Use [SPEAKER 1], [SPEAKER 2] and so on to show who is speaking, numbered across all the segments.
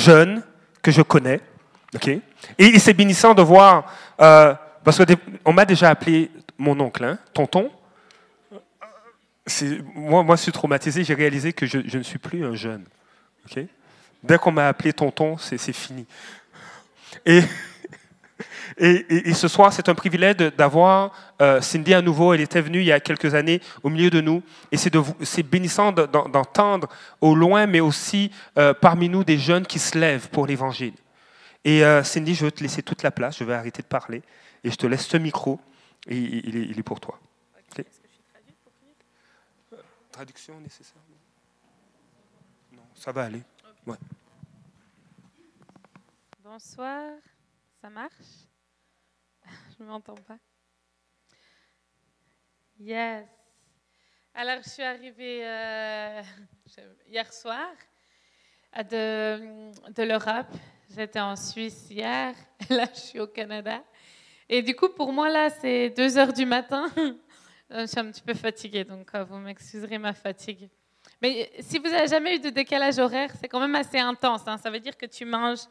[SPEAKER 1] jeunes que je connais. Et, c'est bénissant de voir, euh, parce qu'on m'a déjà appelé mon oncle, hein, tonton. Moi, moi, je suis traumatisé, j'ai réalisé que je, ne suis plus un jeune. Dès qu'on m'a appelé tonton, c'est fini. et, ce soir, c'est un privilège d'avoir euh, Cindy à nouveau. Elle était venue il y a quelques années au milieu de nous. Et c'est bénissant d'entendre au loin, mais aussi euh, parmi nous, des jeunes qui se lèvent pour l'Évangile. Et euh, Cindy, je vais te laisser toute la place. Je vais arrêter de parler. Et je te laisse ce micro. Et il est, pour toi. Est-ce que je suis traduite pour Traduction nécessaire? Non, ça va aller.
[SPEAKER 2] Bonsoir. Ça marche? Je ne m'entends pas. Yes. Alors, je suis arrivée euh, hier soir de, de l'Europe. J'étais en Suisse hier. Là, je suis au Canada. Et du coup, pour moi, là, c'est 2 heures du matin. je suis un petit peu fatiguée, donc euh, vous m'excuserez ma fatigue. Mais si vous n'avez jamais eu de décalage horaire, c'est quand même assez intense. Hein. Ça veut dire que tu manges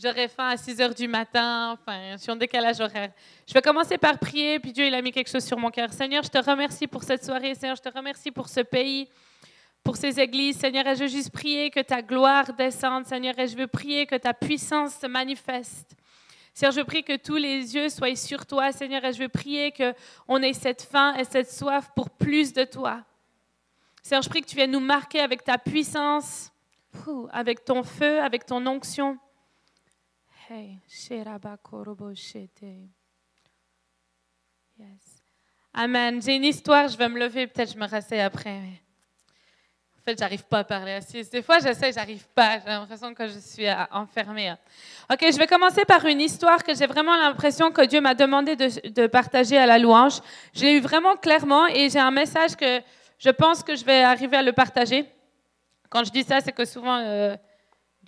[SPEAKER 2] J'aurais faim à 6 heures du matin, enfin, je suis décalage horaire. Je vais commencer par prier, puis Dieu, il a mis quelque chose sur mon cœur. Seigneur, je te remercie pour cette soirée. Seigneur, je te remercie pour ce pays, pour ces églises. Seigneur, et je veux juste prier que ta gloire descende. Seigneur, et je veux prier que ta puissance se manifeste. Seigneur, je prie que tous les yeux soient sur toi, Seigneur, et je veux prier qu'on ait cette faim et cette soif pour plus de toi. Seigneur, je prie que tu viennes nous marquer avec ta puissance, avec ton feu, avec ton onction. Yes. Amen. J'ai une histoire, je vais me lever, peut-être je me rassais après. En fait, j'arrive pas à parler assise. Des fois, j'essaie, j'arrive pas. J'ai l'impression que je suis enfermée. Ok, je vais commencer par une histoire que j'ai vraiment l'impression que Dieu m'a demandé de, partager à la louange. Je l'ai eu vraiment clairement et j'ai un message que je pense que je vais arriver à le partager. Quand je dis ça, c'est que souvent, euh,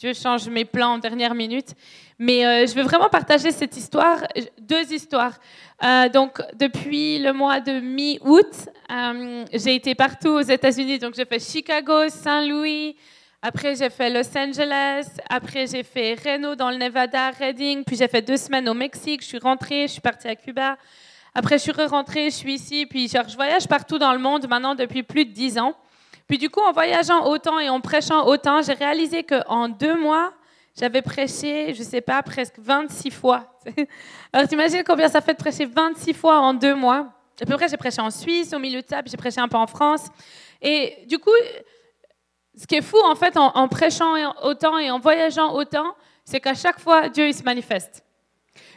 [SPEAKER 2] Dieu change mes plans en dernière minute. Mais euh, je veux vraiment partager cette histoire, deux histoires. Euh, donc, depuis le mois de mi-août, euh, j'ai été partout aux États-Unis. Donc, j'ai fait Chicago, Saint-Louis. Après, j'ai fait Los Angeles. Après, j'ai fait Reno dans le Nevada, Redding. Puis, j'ai fait deux semaines au Mexique. Je suis rentrée, je suis partie à Cuba. Après, je suis re-rentrée, je suis ici. Puis, je voyage partout dans le monde maintenant depuis plus de dix ans. Puis du coup, en voyageant autant et en prêchant autant, j'ai réalisé qu'en deux mois, j'avais prêché, je ne sais pas, presque 26 fois. Alors t'imagines combien ça fait de prêcher 26 fois en deux mois? À peu près, j'ai prêché en Suisse, au milieu de ça, puis j'ai prêché un peu en France. Et du coup, ce qui est fou, en fait, en, prêchant autant et en voyageant autant, c'est qu'à chaque fois, Dieu, il se manifeste.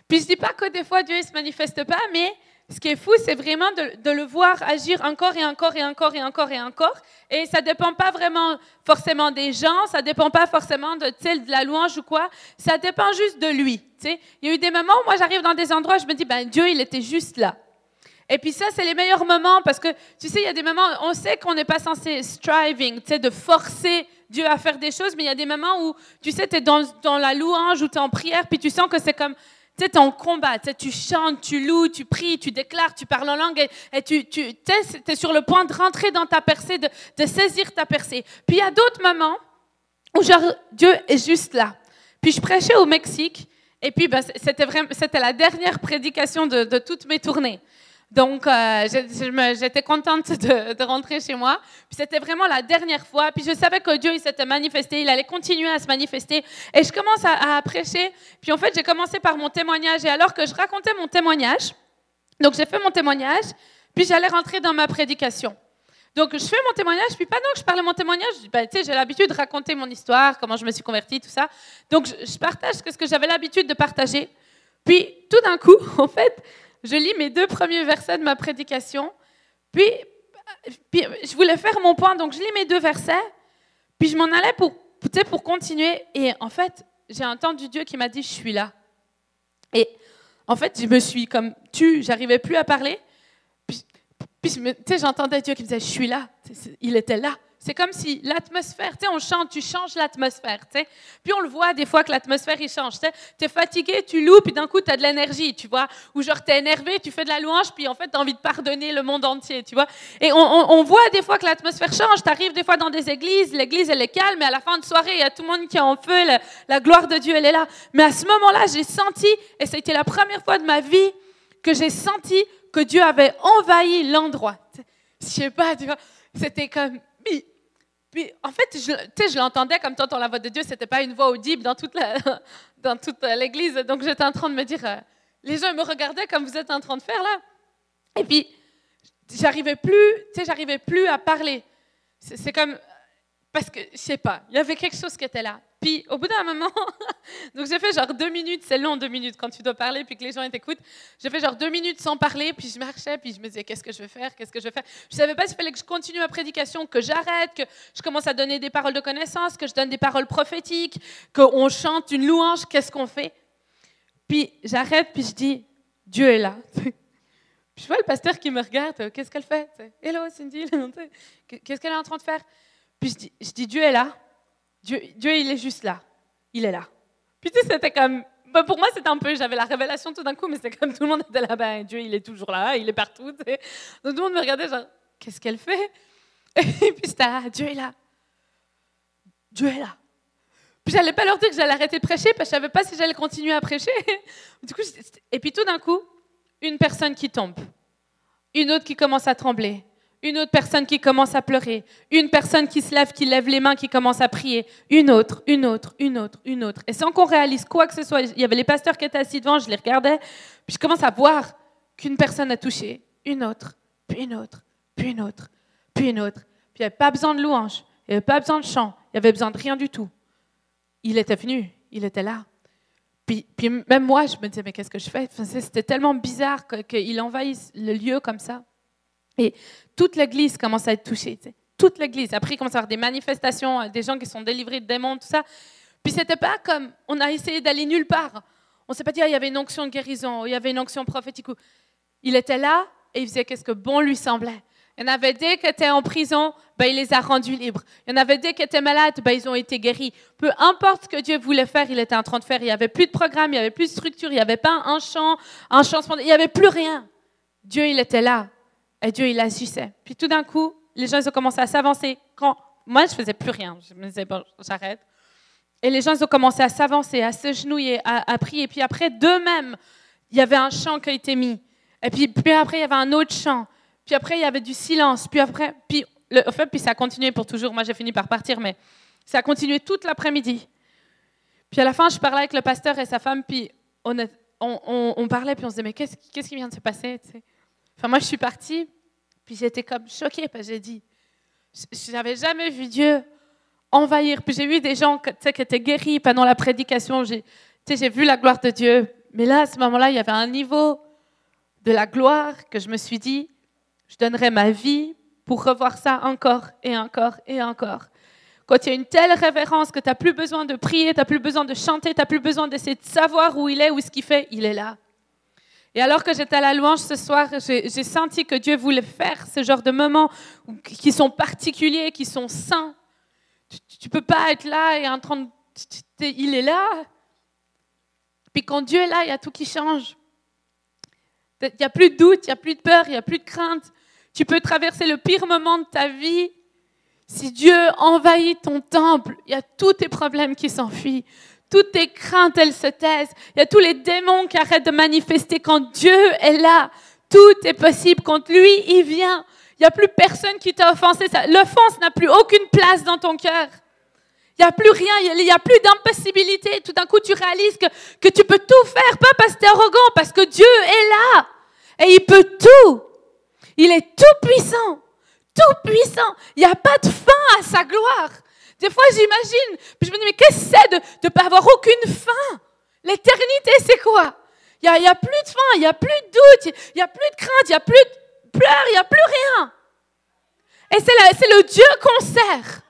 [SPEAKER 2] Puis je ne dis pas que des fois, Dieu, ne se manifeste pas, mais ce qui est fou, c'est vraiment de, le voir agir encore et encore et encore et encore et encore. Et ça ne dépend pas vraiment forcément des gens, ça ne dépend pas forcément de, la louange ou quoi, ça dépend juste de lui. Il y a eu des moments où moi j'arrive dans des endroits, je me dis, ben Dieu, il était juste là. Et puis ça, c'est les meilleurs moments parce que, tu sais, il y a des moments, on sait qu'on n'est pas censé striving, tu sais, de forcer Dieu à faire des choses, mais il y a des moments où, tu sais, tu es dans, dans la louange ou tu es en prière, puis tu sens que c'est comme, tu es en combat, tu chantes, tu loues, tu pries, tu déclares, tu parles en langue et, tu, tu es, sur le point de rentrer dans ta percée, de, saisir ta percée. Puis il y a d'autres moments où Dieu est juste là. Puis je prêchais au Mexique et puis ben, c'était la dernière prédication de toutes mes tournées. Donc, euh, j'étais contente de, rentrer chez moi. Puis c'était vraiment la dernière fois. Puis je savais que Dieu, il s'était manifesté, il allait continuer à se manifester. Et je commence à, prêcher. Puis en fait, j'ai commencé par mon témoignage. Et alors que je racontais mon témoignage, donc j'ai fait mon témoignage, puis j'allais rentrer dans ma prédication. Donc je fais mon témoignage, puis pendant que je parlais mon témoignage, ben, j'ai l'habitude de raconter mon histoire, comment je me suis convertie, tout ça. Donc je, je partage ce que j'avais l'habitude de partager. Puis tout d'un coup, en fait, je lis mes deux premiers versets de ma prédication, puis, je voulais faire mon point, donc je lis mes deux versets, puis je m'en allais pour, pour continuer, et en fait, j'ai entendu Dieu qui m'a dit, je suis là. Et en fait, je me suis comme tu, j'arrivais plus à parler, puis, puis j'entendais Dieu qui me disait, je suis là, il était là, c'est comme si l'atmosphère, tu sais, on chante, tu changes l'atmosphère, tu sais. Puis on le voit des fois que l'atmosphère, il change, tu sais. Tu es fatigué, tu loues, puis d'un coup, tu as de l'énergie, tu vois. Ou genre, tu es énervé, tu fais de la louange, puis en fait, tu as envie de pardonner le monde entier, tu vois. Et on, voit des fois que l'atmosphère change. Tu arrives des fois dans des églises, l'église, elle est calme, mais à la fin de soirée, il y a tout le monde qui est en feu, la, la gloire de Dieu, elle est là. Mais à ce moment-là, j'ai senti, et c'était la première fois de ma vie que j'ai senti que Dieu avait envahi l'endroit. Je sais pas, tu vois, c'était comme puis, en fait, je, l'entendais comme t'entends la voix de Dieu, c'était pas une voix audible dans toute, l'église. Donc, j'étais en train de me dire, euh, les gens me regardaient comme vous êtes en train de faire là. Et puis, j'arrivais plus, plus à parler. C'est comme, parce que, je sais pas, il y avait quelque chose qui était là. Puis au bout d'un moment, donc j'ai fait genre deux minutes, c'est long deux minutes quand tu dois parler puis que les gens t'écoutent. J'ai fait genre deux minutes sans parler, puis je marchais, puis je me disais qu'est-ce que je vais faire, qu'est-ce que je vais faire? Je savais pas s'il fallait que je continue ma prédication, que j'arrête, que je commence à donner des paroles de connaissance, que je donne des paroles prophétiques, qu'on chante une louange, qu'est-ce qu'on fait? Puis j'arrête, puis je dis Dieu est là. Puis je vois le pasteur qui me regarde, qu'est-ce qu'elle fait? Hello Cindy, qu'est-ce qu'elle est en train de faire? Puis je dis, Dieu est là. Dieu, il est juste là. Il est là. Puis tu c'était comme. Ben, pour moi, c'était un peu. J'avais la révélation tout d'un coup, mais c'était comme tout le monde était là. Ben, Dieu, il est toujours là, il est partout. Donc tout le monde me regardait, genre, qu'est-ce qu'elle fait? Et puis c'était là, Dieu est là. Dieu est là. Puis j'allais pas leur dire que j'allais arrêter de prêcher parce que je savais pas si j'allais continuer à prêcher. Du coup, et puis tout d'un coup, une personne qui tombe, une autre qui commence à trembler, une autre personne qui commence à pleurer, une personne qui se lève, qui lève les mains, qui commence à prier, une autre, une autre, une autre, une autre. Et sans qu'on réalise quoi que ce soit, il y avait les pasteurs qui étaient assis devant, je les regardais, puis je commence à voir qu'une personne a touché, une autre, puis une autre, puis une autre, puis une autre. Puis il n'y avait pas besoin de louange, il n'y avait pas besoin de chant, il n'y avait besoin de rien du tout. Il était venu, il était là. Puis, puis même moi, je me disais, mais qu'est-ce que je fais? C'était tellement bizarre qu'il envahisse le lieu comme ça. Et toute l'Église commence à être touchée. Toute l'Église. Après, il commence à avoir des manifestations, euh, des gens qui sont délivrés de démons, tout ça. Puis c'était pas comme on a essayé d'aller nulle part. On s'est pas dit ah, il y avait une onction de guérison, il y avait une onction prophétique. Il était là et il faisait ce que bon lui semblait. Il y en avait des qui étaient en prison, ben, il les a rendus libres. Il y en avait des qui étaient malades, ben, ils ont été guéris. Peu importe ce que Dieu voulait faire, il était en train de faire. Il n'y avait plus de programme, il n'y avait plus de structure, il n'y avait pas un chant, un changement, il n'y avait plus rien. Dieu, il était là. Et Dieu, il agissait. Puis tout d'un coup, les gens, ils ont commencé à s'avancer. Quand moi, je faisais plus rien. Je me disais, bon, j'arrête. Et les gens, ils ont commencé à s'avancer, à se genouiller, à, prier. Puis après, d'eux-mêmes, il y avait un chant qui a été mis. Et puis, puis après, il y avait un autre chant. Puis après, il y avait du silence. Puis après, puis, le, puis ça a continué pour toujours. Moi, j'ai fini par partir, mais ça a continué toute l'après-midi. Puis à la fin, je parlais avec le pasteur et sa femme, puis on, on, on, parlait, puis on se disait, mais qu'est-ce, qu'est-ce qui vient de se passer Moi, je suis partie, puis j'étais comme choquée, parce que j'ai dit, je n'avais jamais vu Dieu envahir. Puis j'ai vu des gens qui étaient guéris pendant la prédication. J'ai vu la gloire de Dieu. Mais là, à ce moment-là, il y avait un niveau de la gloire que je me suis dit, je donnerais ma vie pour revoir ça encore et encore et encore. Quand il y a une telle révérence que tu n'as plus besoin de prier, tu n'as plus besoin de chanter, tu n'as plus besoin d'essayer de savoir où il est, où ce qu'il fait, il est là. Et alors que j'étais à la louange ce soir, j'ai senti que Dieu voulait faire ce genre de moments qui sont particuliers, qui sont saints. Tu ne peux pas être là et en train de... Il est là. Puis quand Dieu est là, il y a tout qui change. Il n'y a plus de doute, il n'y a plus de peur, il n'y a plus de crainte. Tu peux traverser le pire moment de ta vie. Si Dieu envahit ton temple, il y a tous tes problèmes qui s'enfuient. Toutes tes craintes, elles se taisent. Il y a tous les démons qui arrêtent de manifester quand Dieu est là. Tout est possible quand lui, il vient. Il n'y a plus personne qui t'a offensé. L'offense n'a plus aucune place dans ton cœur. Il n'y a plus rien, il n'y a plus d'impossibilité. Tout d'un coup, tu réalises que, que tu peux tout faire, pas parce que tu es arrogant, parce que Dieu est là. Et il peut tout. Il est tout puissant. Tout puissant. Il n'y a pas de fin à sa gloire. Des fois, j'imagine, puis je me dis, mais qu'est-ce que c'est de ne pas avoir aucune fin L'éternité, c'est quoi? Il n'y a, plus de fin, il n'y a plus de doute, il n'y a plus de crainte, il n'y a plus de pleurs, il n'y a plus rien. Et c'est le Dieu qu'on sert.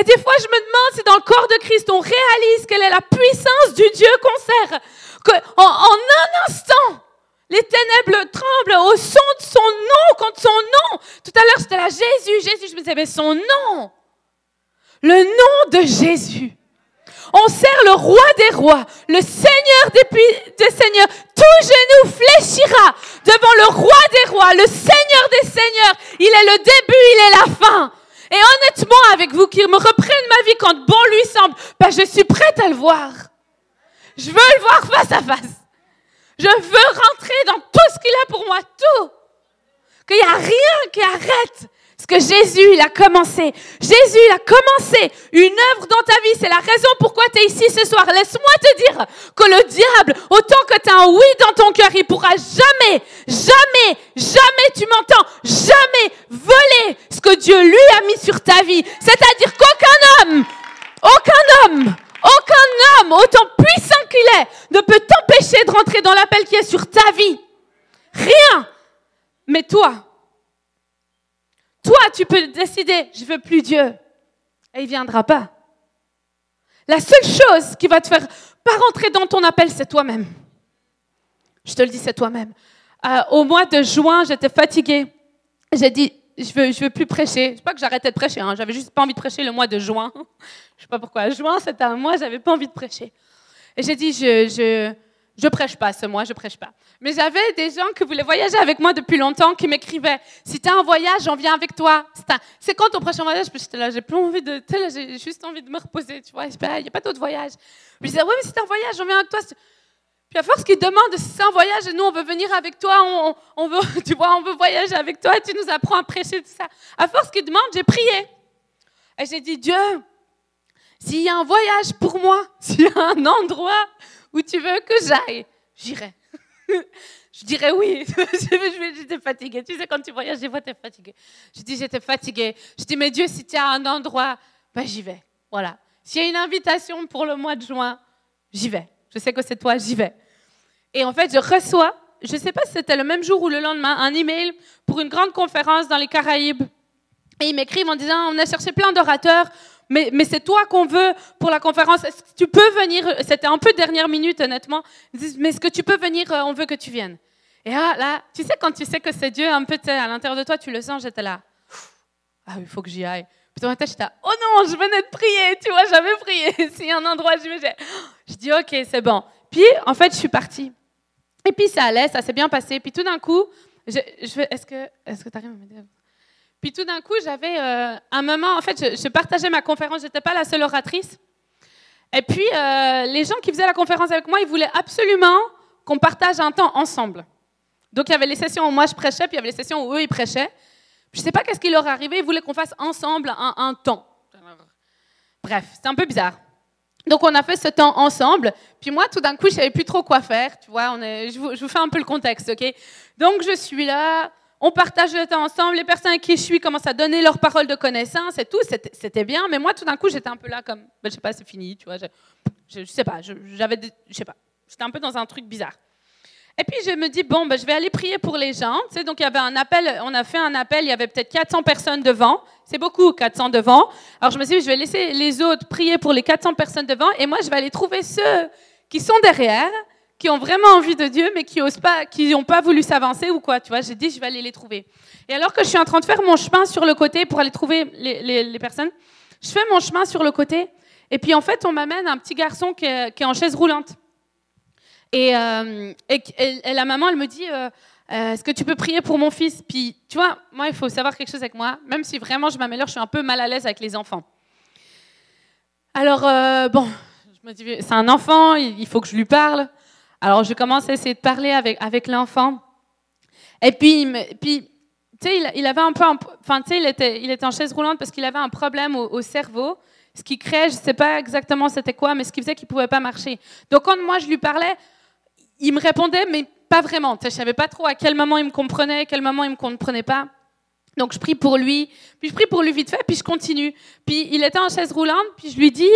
[SPEAKER 2] Et des fois, je me demande si dans le corps de Christ, on réalise quelle est la puissance du Dieu qu'on sert. Qu'en en un instant, Les ténèbres tremblent au son de son nom, contre son nom. Tout à l'heure, c'était là, Jésus, Jésus. Je me disais, mais son nom. Le nom de Jésus. On sert le roi des rois, le seigneur des, seigneurs. Tout genou fléchira devant le roi des rois, le seigneur des seigneurs. Il est le début, il est la fin. Et honnêtement, avec vous qui me reprennent ma vie quand bon lui semble, ben je suis prête à le voir. Je veux le voir face à face. Je veux rentrer dans tout ce qu'il a pour moi, tout. Qu'il n'y a rien qui arrête ce que Jésus, il a commencé. Jésus, il a commencé une œuvre dans ta vie. C'est la raison pourquoi tu es ici ce soir. Laisse-moi te dire que le diable, autant que tu as un oui dans ton cœur, il pourra jamais, jamais, jamais, tu m'entends, jamais voler ce que Dieu lui a mis sur ta vie. C'est-à-dire qu'aucun homme, aucun homme, aucun homme, autant puissant qu'il est, ne peut t'empêcher de rentrer dans l'appel qui est sur ta vie. Rien. Mais toi, toi, tu peux décider, je veux plus Dieu. Et il viendra pas. La seule chose qui va te faire pas rentrer dans ton appel, c'est toi-même. Je te le dis, c'est toi-même. Euh, au mois de juin, j'étais fatiguée. J'ai dit, je veux, je veux plus prêcher. C'est pas que j'arrêtais de prêcher, hein. j'avais juste pas envie de prêcher le mois de juin. je sais pas pourquoi. Juin, c'était un mois, j'avais pas envie de prêcher. Et j'ai dit, je, je, je prêche pas ce mois, je prêche pas. Mais j'avais des gens qui voulaient voyager avec moi depuis longtemps qui m'écrivaient Si tu as un voyage, on vient avec toi. C'est quand ton prochain voyage? Puis j'étais là, j'ai plus envie de. J'ai juste envie de me reposer, tu vois. Il n'y a pas d'autre voyage. Je disais Oui, mais si tu un voyage, on vient avec toi. Puis à force qu'ils demandent si c'est un voyage nous on veut venir avec toi, on, veut, tu vois, on veut voyager avec toi, tu nous apprends à prêcher, tout ça. À force qu'ils demandent, j'ai prié. Et j'ai dit Dieu, s'il y a un voyage pour moi, s'il y a un endroit où tu veux que j'aille, j'irai. je dirais oui. j'étais fatiguée. Tu sais, quand tu voyages, des fois, tu es fatiguée. Je dis, j'étais fatiguée. Je dis, mais Dieu, si tu as un endroit, ben, j'y vais. Voilà. S'il y a une invitation pour le mois de juin, j'y vais. Je sais que c'est toi, j'y vais. Et en fait, je reçois, je ne sais pas si c'était le même jour ou le lendemain, un email pour une grande conférence dans les Caraïbes. Et ils m'écrivent en disant, on a cherché plein d'orateurs mais, c'est toi qu'on veut pour la conférence. Est-ce que tu peux venir C'était un peu dernière minute, honnêtement. mais est-ce que tu peux venir euh, On veut que tu viennes. Et là, là tu sais, quand tu sais que c'est Dieu, un peu à l'intérieur de toi, tu le sens, j'étais là. Ah, il faut que j'y aille. Puis dans ma tête, j'étais oh non, je venais de prier, tu vois, j'avais prié. S'il y a un endroit, je vais. Je dis, ok, c'est bon. Puis, en fait, je suis partie. Et puis, ça allait, ça s'est bien passé. Puis tout d'un coup, je, je est-ce que est-ce que tu arrives à m'aider puis tout d'un coup, j'avais euh, un moment, en fait, je, partageais ma conférence, je n'étais pas la seule oratrice. Et puis, euh, les gens qui faisaient la conférence avec moi, ils voulaient absolument qu'on partage un temps ensemble. Donc, il y avait les sessions où moi je prêchais, puis il y avait les sessions où eux, ils prêchaient. Je ne sais pas qu'est-ce qui leur arrivait, ils voulaient qu'on fasse ensemble un, temps. Bref, c'était un peu bizarre. Donc, on a fait ce temps ensemble. Puis moi, tout d'un coup, je savais plus trop quoi faire. Tu vois, est, je, vous, je vous fais un peu le contexte, OK Donc, je suis là on partage le temps ensemble, les personnes avec qui je suis commencent à donner leurs paroles de connaissance et tout, c'était bien, mais moi tout d'un coup j'étais un peu là comme, ben, je sais pas, c'est fini, tu vois, je, je, sais pas, j'avais, je sais pas, j'étais un peu dans un truc bizarre. Et puis je me dis, bon, ben, je vais aller prier pour les gens, tu sais, donc il y avait un appel, on a fait un appel, il y avait peut-être 400 personnes devant, c'est beaucoup 400 devant, alors je me suis dit, je vais laisser les autres prier pour les 400 personnes devant, et moi je vais aller trouver ceux qui sont derrière, qui ont vraiment envie de Dieu, mais qui osent pas, n'ont pas voulu s'avancer ou quoi. Tu vois, j'ai dit, je vais aller les trouver. Et alors que je suis en train de faire mon chemin sur le côté pour aller trouver les, personnes, je fais mon chemin sur le côté. Et puis en fait, on m'amène un petit garçon qui est, en chaise roulante. Et, euh, et, la maman, elle me dit, euh, euh, est-ce que tu peux prier pour mon fils? Puis, tu vois, moi, il faut savoir quelque chose avec moi. Même si vraiment je m'améliore, je suis un peu mal à l'aise avec les enfants. Alors, bon, je me dis, c'est un enfant, il faut que je lui parle. Alors, je commence à essayer de parler avec, l'enfant. Et puis, tu sais, il, avait un peu, enfin, il était en chaise roulante parce qu'il avait un problème au, cerveau, ce qui créait, je ne sais pas exactement c'était quoi, mais ce qui faisait qu'il ne pouvait pas marcher. Donc, quand moi je lui parlais, il me répondait, mais pas vraiment. Je ne savais pas trop à quel moment il me comprenait, à quel moment il ne me comprenait pas. Donc, je prie pour lui, puis je prie pour lui vite fait, puis je continue. Puis, il était en chaise roulante, puis je lui dis,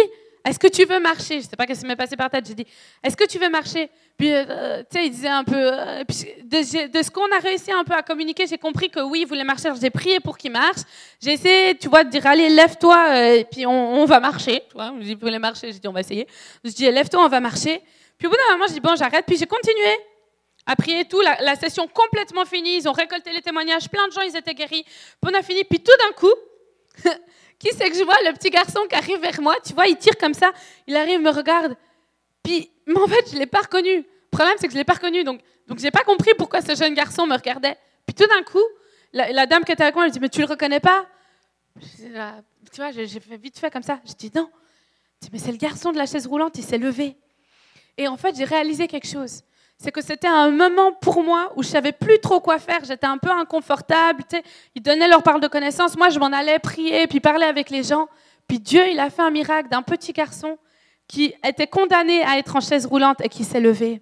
[SPEAKER 2] est-ce que tu veux marcher? Je ne sais pas ce qui m'est passé par tête. J'ai dit, est-ce que tu veux marcher? Puis, euh, tu sais, il disait un peu. Euh, de, ce qu'on a réussi un peu à communiquer, j'ai compris que oui, il voulait marcher. J'ai prié pour qu'il marche. J'ai essayé, tu vois, de dire, allez, lève-toi, euh, et puis on, va marcher. Tu vois, il voulait marcher? J'ai dit, on va essayer. Je dis, lève-toi, on va marcher. Puis au bout d'un moment, je dis, bon, j'arrête. Puis j'ai continué a prié et tout, la, la session complètement finie, ils ont récolté les témoignages, plein de gens, ils étaient guéris. Puis on a fini, puis tout d'un coup, qui c'est que je vois Le petit garçon qui arrive vers moi, tu vois, il tire comme ça, il arrive, me regarde, puis, mais en fait, je ne l'ai pas reconnu. Le problème, c'est que je ne l'ai pas reconnu, donc, donc je n'ai pas compris pourquoi ce jeune garçon me regardait. Puis tout d'un coup, la, dame qui était avec moi, elle me dit, mais tu le reconnais pas? Tu vois, j'ai fait vite fait comme ça. Je dis, non. Je dis, mais c'est le garçon de la chaise roulante, il s'est levé. Et en fait, j'ai réalisé quelque chose. C'est que c'était un moment pour moi où je savais plus trop quoi faire. J'étais un peu inconfortable. Tu sais. Ils donnaient leur parole de connaissance. Moi, je m'en allais prier, puis parler avec les gens. Puis Dieu, il a fait un miracle d'un petit garçon qui était condamné à être en chaise roulante et qui s'est levé.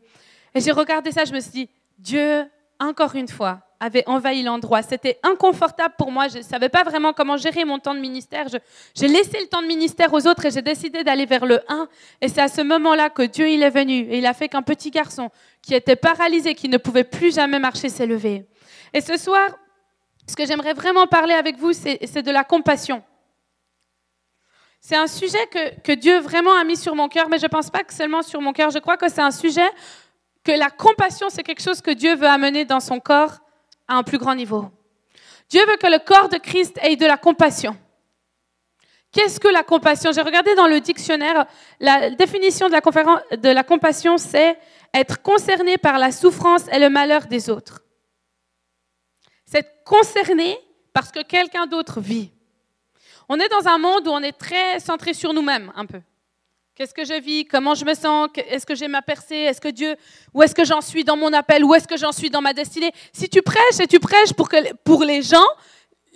[SPEAKER 2] Et j'ai regardé ça, je me suis dit, Dieu, encore une fois, avait envahi l'endroit. C'était inconfortable pour moi. Je ne savais pas vraiment comment gérer mon temps de ministère. J'ai laissé le temps de ministère aux autres et j'ai décidé d'aller vers le 1. Et c'est à ce moment-là que Dieu il est venu et il a fait qu'un petit garçon qui était paralysé, qui ne pouvait plus jamais marcher, s'est levé. Et ce soir, ce que j'aimerais vraiment parler avec vous, c'est de la compassion. C'est un sujet que, que, Dieu vraiment a mis sur mon cœur, mais je ne pense pas que seulement sur mon cœur. Je crois que c'est un sujet que la compassion, c'est quelque chose que Dieu veut amener dans son corps à un plus grand niveau. Dieu veut que le corps de Christ ait de la compassion. Qu'est-ce que la compassion? J'ai regardé dans le dictionnaire, la définition de la, compassion, c'est être concerné par la souffrance et le malheur des autres. C'est concerné parce que quelqu'un d'autre vit. On est dans un monde où on est très centré sur nous-mêmes, un peu. Qu'est-ce que je vis? Comment je me sens? Est-ce que j'ai ma percée? Est-ce que Dieu Où est-ce que j'en suis dans mon appel? Où est-ce que j'en suis dans ma destinée? Si tu prêches et tu prêches pour, que, pour les gens,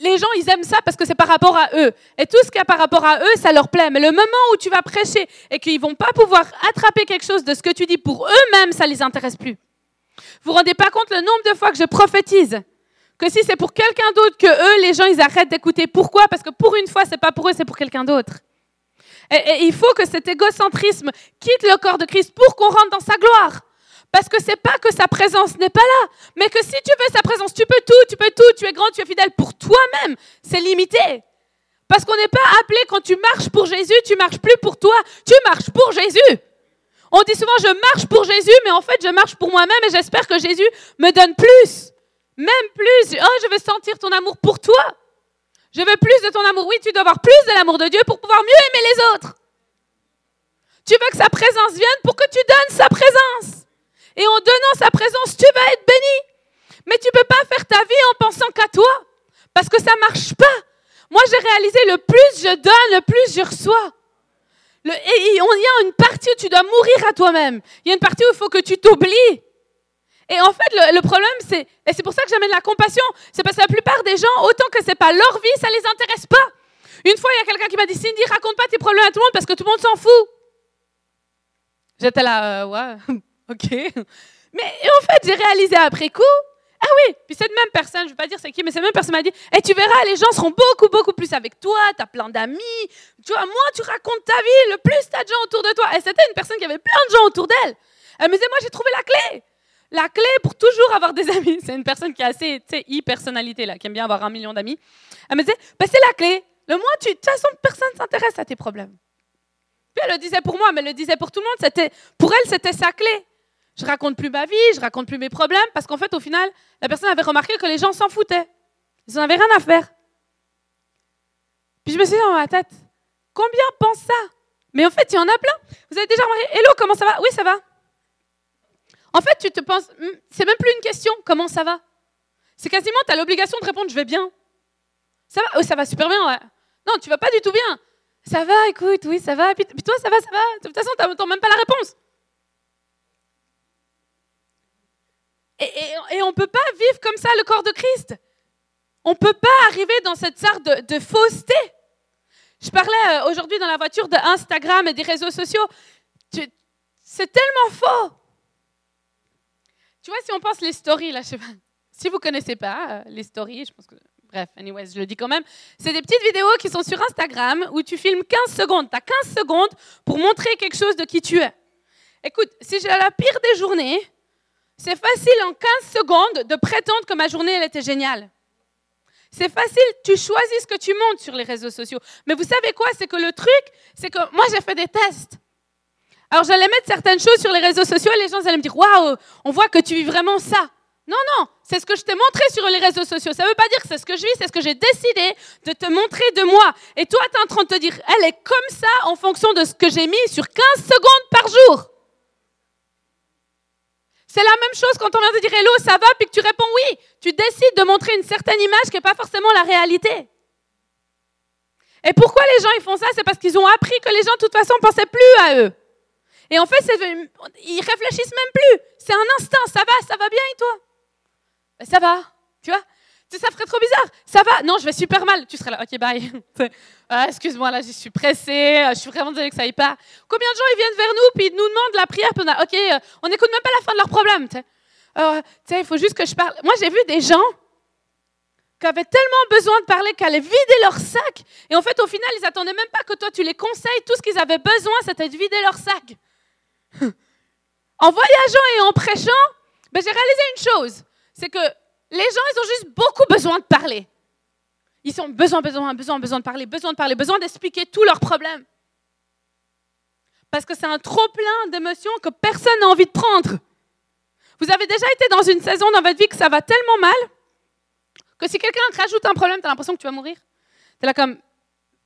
[SPEAKER 2] les gens, ils aiment ça parce que c'est par rapport à eux. Et tout ce qui est par rapport à eux, ça leur plaît. Mais le moment où tu vas prêcher et qu'ils vont pas pouvoir attraper quelque chose de ce que tu dis pour eux-mêmes, ça les intéresse plus. Vous vous rendez pas compte le nombre de fois que je prophétise que si c'est pour quelqu'un d'autre que eux, les gens, ils arrêtent d'écouter. Pourquoi? Parce que pour une fois, c'est pas pour eux, c'est pour quelqu'un d'autre. Et, il faut que cet égocentrisme quitte le corps de Christ pour qu'on rentre dans sa gloire. Parce que c'est pas que sa présence n'est pas là, mais que si tu veux sa présence, tu peux tout, tu peux tout, tu es grand, tu es fidèle pour toi-même. C'est limité. Parce qu'on n'est pas appelé quand tu marches pour Jésus, tu marches plus pour toi, tu marches pour Jésus. On dit souvent je marche pour Jésus, mais en fait je marche pour moi-même et j'espère que Jésus me donne plus, même plus. Oh, je veux sentir ton amour pour toi. Je veux plus de ton amour. Oui, tu dois avoir plus de l'amour de Dieu pour pouvoir mieux aimer les autres. Tu veux que sa présence vienne pour que tu donnes sa présence. Et en donnant sa présence, tu vas être béni. Mais tu ne peux pas faire ta vie en pensant qu'à toi. Parce que ça ne marche pas. Moi, j'ai réalisé le plus je donne, le plus je reçois. et il y a une partie où tu dois mourir à toi-même. Il y a une partie où il faut que tu t'oublies. Et en fait, le, problème, c'est, et c'est pour ça que j'amène la compassion, c'est parce que la plupart des gens, autant que c'est pas leur vie, ça les intéresse pas. Une fois, il y a quelqu'un qui m'a dit, Cindy, raconte pas tes problèmes à tout le monde parce que tout le monde s'en fout. J'étais là, euh, ouais, ok. Mais en fait, j'ai réalisé après coup, ah oui, puis cette même personne, je ne vais pas dire c'est qui, mais cette même personne m'a dit, et eh, tu verras, les gens seront beaucoup, beaucoup plus avec toi, tu as plein d'amis, tu vois, moi, tu racontes ta vie, le plus tu as de gens autour de toi. Et c'était une personne qui avait plein de gens autour d'elle. Elle me disait, moi, j'ai trouvé la clé. La clé pour toujours avoir des amis, c'est une personne qui a assez, tu sais, e-personnalité, là, qui aime bien avoir un million d'amis. Elle me disait, bah, c'est la clé. Le moins, tu, de toute façon, personne s'intéresse à tes problèmes. Puis elle le disait pour moi, mais elle le disait pour tout le monde. C'était, pour elle, c'était sa clé. Je raconte plus ma vie, je raconte plus mes problèmes, parce qu'en fait, au final, la personne avait remarqué que les gens s'en foutaient. Ils n'en avaient rien à faire. Puis je me suis dit dans ma tête, combien pensent ça? Mais en fait, il y en a plein. Vous avez déjà remarqué Hello, comment ça va? Oui, ça va. En fait, tu te penses, hmm, c'est même plus une question, comment ça va? C'est quasiment, tu as l'obligation de répondre, je vais bien. Ça va? Oh, Ça va super bien. Non, tu vas pas du tout bien. Ça va, écoute, oui, ça va. Puis, toi, ça va, ça va. De toute façon, tu n'entends même pas la réponse. Et, on ne peut pas vivre comme ça le corps de Christ. On ne peut pas arriver dans cette sorte de, de fausseté. Je parlais euh, aujourd'hui dans la voiture de Instagram et des réseaux sociaux. C'est tellement faux. Tu vois, si on pense les stories, là, je sais pas, si vous connaissez pas euh, les stories, je pense que, bref, anyways, je le dis quand même, c'est des petites vidéos qui sont sur Instagram où tu filmes 15 secondes. Tu as 15 secondes pour montrer quelque chose de qui tu es. Écoute, si j'ai la pire des journées, c'est facile en 15 secondes de prétendre que ma journée, elle était géniale. C'est facile, tu choisis ce que tu montes sur les réseaux sociaux. Mais vous savez quoi? C'est que le truc, c'est que moi, j'ai fait des tests. Alors j'allais mettre certaines choses sur les réseaux sociaux et les gens allaient me dire Waouh, on voit que tu vis vraiment ça. Non, non, c'est ce que je t'ai montré sur les réseaux sociaux. Ça ne veut pas dire que c'est ce que je vis, c'est ce que j'ai décidé de te montrer de moi. Et toi, tu es en train de te dire Elle est comme ça en fonction de ce que j'ai mis sur 15 secondes par jour. C'est la même chose quand on vient de dire Hello, ça va, puis que tu réponds oui. Tu décides de montrer une certaine image qui n'est pas forcément la réalité. Et pourquoi les gens ils font ça? C'est parce qu'ils ont appris que les gens de toute façon pensaient plus à eux. Et en fait, ils réfléchissent même plus. C'est un instinct. Ça va, ça va bien et toi? Ben, Ça va, tu vois? Ça ferait trop bizarre. Ça va Non, je vais super mal. Tu serais là, ok, bye. Ah, excuse-moi, là, j'y suis pressée. Je suis vraiment désolée que ça aille pas. Combien de gens ils viennent vers nous, puis ils nous demandent la prière, puis ok, euh, on n'écoute même pas la fin de leur problème. Tu sais, il faut juste que je parle. Moi, j'ai vu des gens qui avaient tellement besoin de parler qu'elle allaient vider leur sac. Et en fait, au final, ils attendaient même pas que toi, tu les conseilles. Tout ce qu'ils avaient besoin, c'était de vider leur sac. En voyageant et en prêchant, ben, j'ai réalisé une chose. C'est que les gens, ils ont juste beaucoup besoin de parler. Ils ont besoin, besoin, besoin, besoin de parler, besoin de parler, besoin d'expliquer tous leurs problèmes. Parce que c'est un trop-plein d'émotions que personne n'a envie de prendre. Vous avez déjà été dans une saison dans votre vie que ça va tellement mal que si quelqu'un rajoute un problème, tu as l'impression que tu vas mourir. Tu là comme,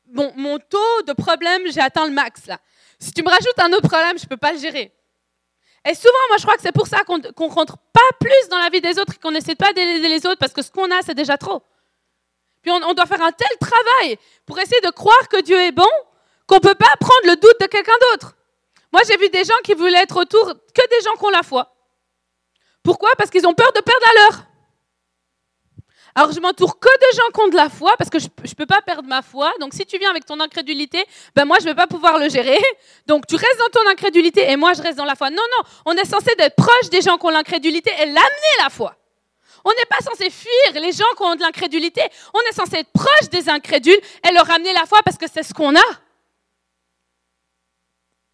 [SPEAKER 2] bon, mon taux de problème, j'ai atteint le max là. Si tu me rajoutes un autre problème, je ne peux pas le gérer. Et souvent, moi, je crois que c'est pour ça qu'on ne rentre pas plus dans la vie des autres et qu'on n'essaie pas d'aider les autres parce que ce qu'on a, c'est déjà trop. Puis on, doit faire un tel travail pour essayer de croire que Dieu est bon qu'on ne peut pas prendre le doute de quelqu'un d'autre. Moi, j'ai vu des gens qui voulaient être autour que des gens qui ont la foi. Pourquoi? Parce qu'ils ont peur de perdre la leur. Alors je m'entoure que de gens qui ont de la foi parce que je ne peux pas perdre ma foi. Donc si tu viens avec ton incrédulité, ben moi je ne vais pas pouvoir le gérer. Donc tu restes dans ton incrédulité et moi je reste dans la foi. Non, non, on est censé être proche des gens qui ont l'incrédulité et l'amener la foi. On n'est pas censé fuir les gens qui ont de l'incrédulité. On est censé être proche des incrédules et leur amener la foi parce que c'est ce qu'on a.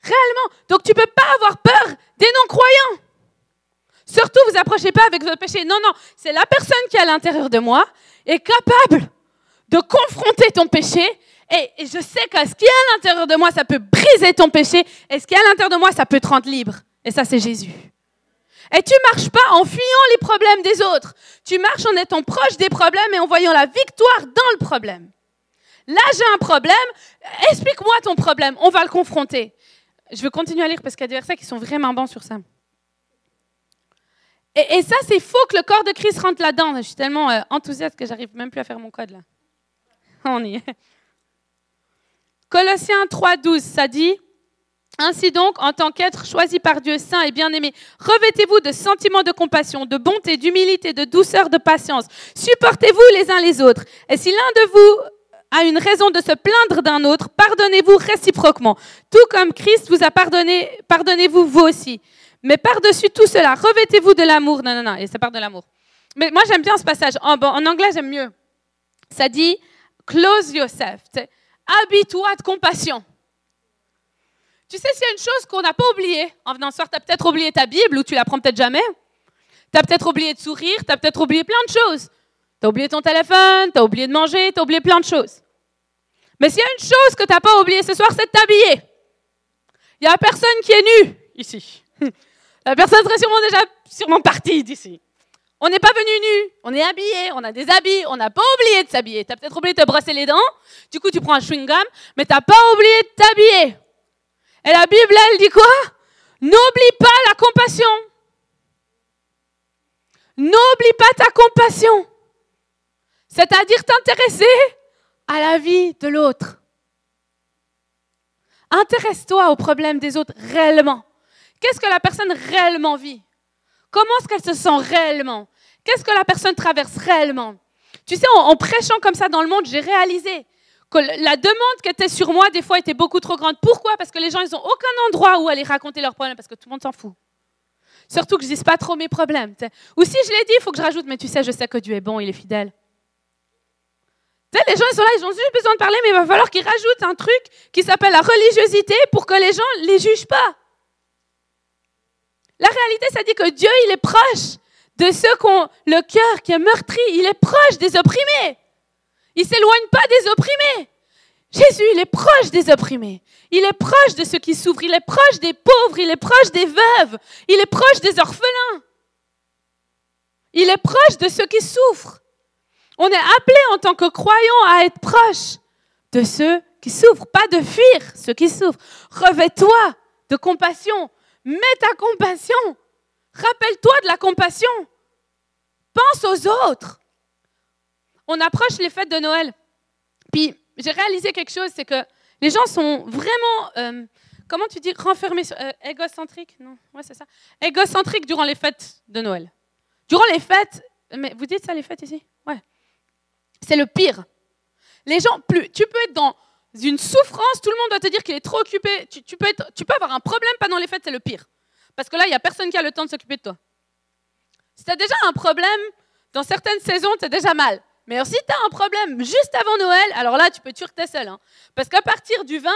[SPEAKER 2] Réellement. Donc tu ne peux pas avoir peur des non-croyants. Surtout, vous approchez pas avec votre péché. Non, non, c'est la personne qui est à l'intérieur de moi est capable de confronter ton péché. Et, je sais que ce qui est à l'intérieur de moi, ça peut briser ton péché. Et ce qui est à l'intérieur de moi, ça peut te rendre libre. Et ça, c'est Jésus. Et tu marches pas en fuyant les problèmes des autres. Tu marches en étant proche des problèmes et en voyant la victoire dans le problème. Là, j'ai un problème. Explique-moi ton problème. On va le confronter. Je veux continuer à lire parce qu'il y a des versets qui sont vraiment bons sur ça. Et, ça, c'est faux que le corps de Christ rentre là-dedans. Je suis tellement euh, enthousiaste que j'arrive même plus à faire mon code là. On y est. Colossiens 3.12, ça dit ainsi donc, en tant qu'être choisi par Dieu, saint et bien-aimé, revêtez-vous de sentiments de compassion, de bonté, d'humilité, de douceur, de patience. Supportez-vous les uns les autres. Et si l'un de vous a une raison de se plaindre d'un autre, pardonnez-vous réciproquement. Tout comme Christ vous a pardonné, pardonnez-vous vous aussi. Mais par-dessus tout cela, revêtez-vous de l'amour. Non, non, non, et ça part de l'amour. Mais moi, j'aime bien ce passage. En, anglais, j'aime mieux. Ça dit close yourself. Habille-toi de compassion. Tu sais, s'il y a une chose qu'on n'a pas oubliée en venant ce soir, tu as peut-être oublié ta Bible ou tu la prends peut-être jamais. Tu as peut-être oublié de sourire, tu as peut-être oublié plein de choses. Tu as oublié ton téléphone, tu as oublié de manger, tu as oublié plein de choses. Mais s'il y a une chose que tu n'as pas oubliée ce soir, c'est de t'habiller. Il n'y a personne qui est nu ici. Personne serait sûrement déjà sûrement d'ici. On n'est pas venu nu, on est habillé, on a des habits, on n'a pas oublié de s'habiller. Tu as peut-être oublié de te brosser les dents, du coup tu prends un chewing-gum, mais tu n'as pas oublié de t'habiller. Et la Bible, elle dit quoi? N'oublie pas la compassion. N'oublie pas ta compassion. C'est-à-dire t'intéresser à la vie de l'autre. Intéresse-toi aux problèmes des autres réellement. Qu'est-ce que la personne réellement vit? Comment est-ce qu'elle se sent réellement? Qu'est-ce que la personne traverse réellement? Tu sais, en, prêchant comme ça dans le monde, j'ai réalisé que la demande qui était sur moi, des fois, était beaucoup trop grande. Pourquoi? Parce que les gens, ils n'ont aucun endroit où aller raconter leurs problèmes, parce que tout le monde s'en fout. Surtout que je ne dise pas trop mes problèmes. Ou si je l'ai dit, il faut que je rajoute, mais tu sais, je sais que Dieu est bon, il est fidèle. les gens, ils sont là, ils ont juste besoin de parler, mais il va falloir qu'ils rajoutent un truc qui s'appelle la religiosité pour que les gens ne les jugent pas. La réalité, ça dit que Dieu, il est proche de ceux qui ont le cœur qui est meurtri. Il est proche des opprimés. Il ne s'éloigne pas des opprimés. Jésus, il est proche des opprimés. Il est proche de ceux qui souffrent. Il est proche des pauvres. Il est proche des veuves. Il est proche des orphelins. Il est proche de ceux qui souffrent. On est appelé en tant que croyants à être proche de ceux qui souffrent, pas de fuir ceux qui souffrent. Revêt-toi de compassion. Mets ta compassion. Rappelle-toi de la compassion. Pense aux autres. On approche les fêtes de Noël. Puis j'ai réalisé quelque chose, c'est que les gens sont vraiment, euh, comment tu dis, renfermés, euh, égocentriques, non, ouais c'est ça, égocentriques durant les fêtes de Noël. Durant les fêtes, mais vous dites ça les fêtes ici, ouais, c'est le pire. Les gens, plus, tu peux être dans une souffrance, tout le monde doit te dire qu'il est trop occupé. Tu, peux tu avoir un problème pendant les fêtes, c'est le pire. Parce que là, il n'y a personne qui a le temps de s'occuper de toi. Si tu as déjà un problème, dans certaines saisons, c'est déjà mal. Mais si tu as un problème juste avant Noël, alors là, tu peux tuer que seul. Hein. Parce qu'à partir du 20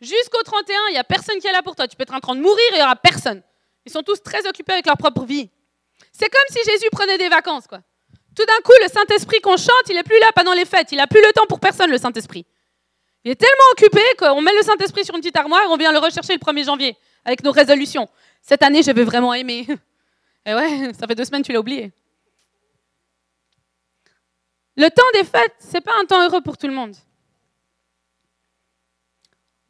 [SPEAKER 2] jusqu'au 31, il n'y a personne qui est là pour toi. Tu peux être en train de mourir et il n'y aura personne. Ils sont tous très occupés avec leur propre vie. C'est comme si Jésus prenait des vacances. quoi. Tout d'un coup, le Saint-Esprit qu'on chante, il n'est plus là pendant les fêtes. Il n'a plus le temps pour personne, le Saint-Esprit. Il est tellement occupé qu'on met le Saint-Esprit sur une petite armoire et on vient le rechercher le 1er janvier avec nos résolutions. Cette année, je vais vraiment aimer. Et ouais, ça fait deux semaines tu l'as oublié. Le temps des fêtes, c'est pas un temps heureux pour tout le monde.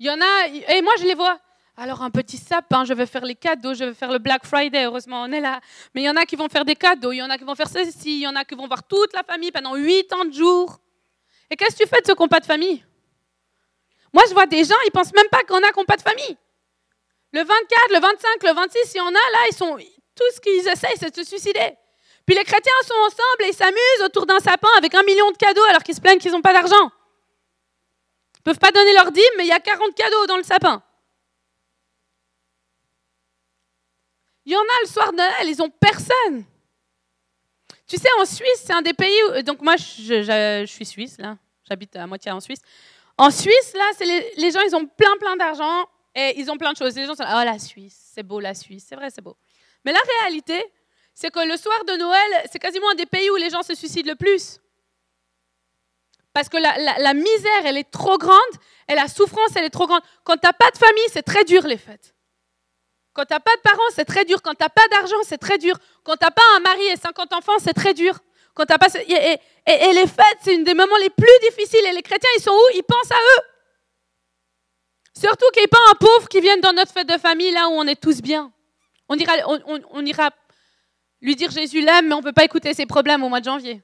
[SPEAKER 2] Il y en a, et moi je les vois. Alors un petit sapin, je vais faire les cadeaux, je vais faire le Black Friday, heureusement on est là. Mais il y en a qui vont faire des cadeaux, il y en a qui vont faire ceci, il y en a qui vont voir toute la famille pendant 80 jours. Et qu'est-ce que tu fais de ce compas de famille? Moi je vois des gens, ils pensent même pas qu'on a compas de famille. Le 24, le 25, le 26, il y en a là, ils sont, tout ce qu'ils essayent, c'est de se suicider. Puis les chrétiens sont ensemble et ils s'amusent autour d'un sapin avec un million de cadeaux alors qu'ils se plaignent qu'ils n'ont pas d'argent. Ils ne peuvent pas donner leur dîme, mais il y a 40 cadeaux dans le sapin. Il y en a le soir de Noël, ils n'ont personne. Tu sais, en Suisse, c'est un des pays où... Donc moi, je, suis suisse, là. J'habite à moitié en Suisse. En Suisse, là, les, gens, ils ont plein, plein d'argent et ils ont plein de choses. Les gens sont là, oh, la Suisse, c'est beau, la Suisse. C'est vrai, c'est beau. Mais la réalité, c'est que le soir de Noël, c'est quasiment un des pays où les gens se suicident le plus. Parce que la, misère, elle est trop grande et la souffrance, elle est trop grande. Quand tu n'as pas de famille, c'est très dur les fêtes. Quand tu n'as pas de parents, c'est très dur. Quand tu n'as pas d'argent, c'est très dur. Quand tu n'as pas un mari et 50 enfants, c'est très dur. Quand. Et, les fêtes, c'est une des moments les plus difficiles. Et les chrétiens, ils sont où? Ils pensent à eux. Surtout qu'il n'y ait pas un pauvre qui vienne dans notre fête de famille, là où on est tous bien. On ira, on ira lui dire Jésus l'aime, mais on ne peut pas écouter ses problèmes au mois de janvier.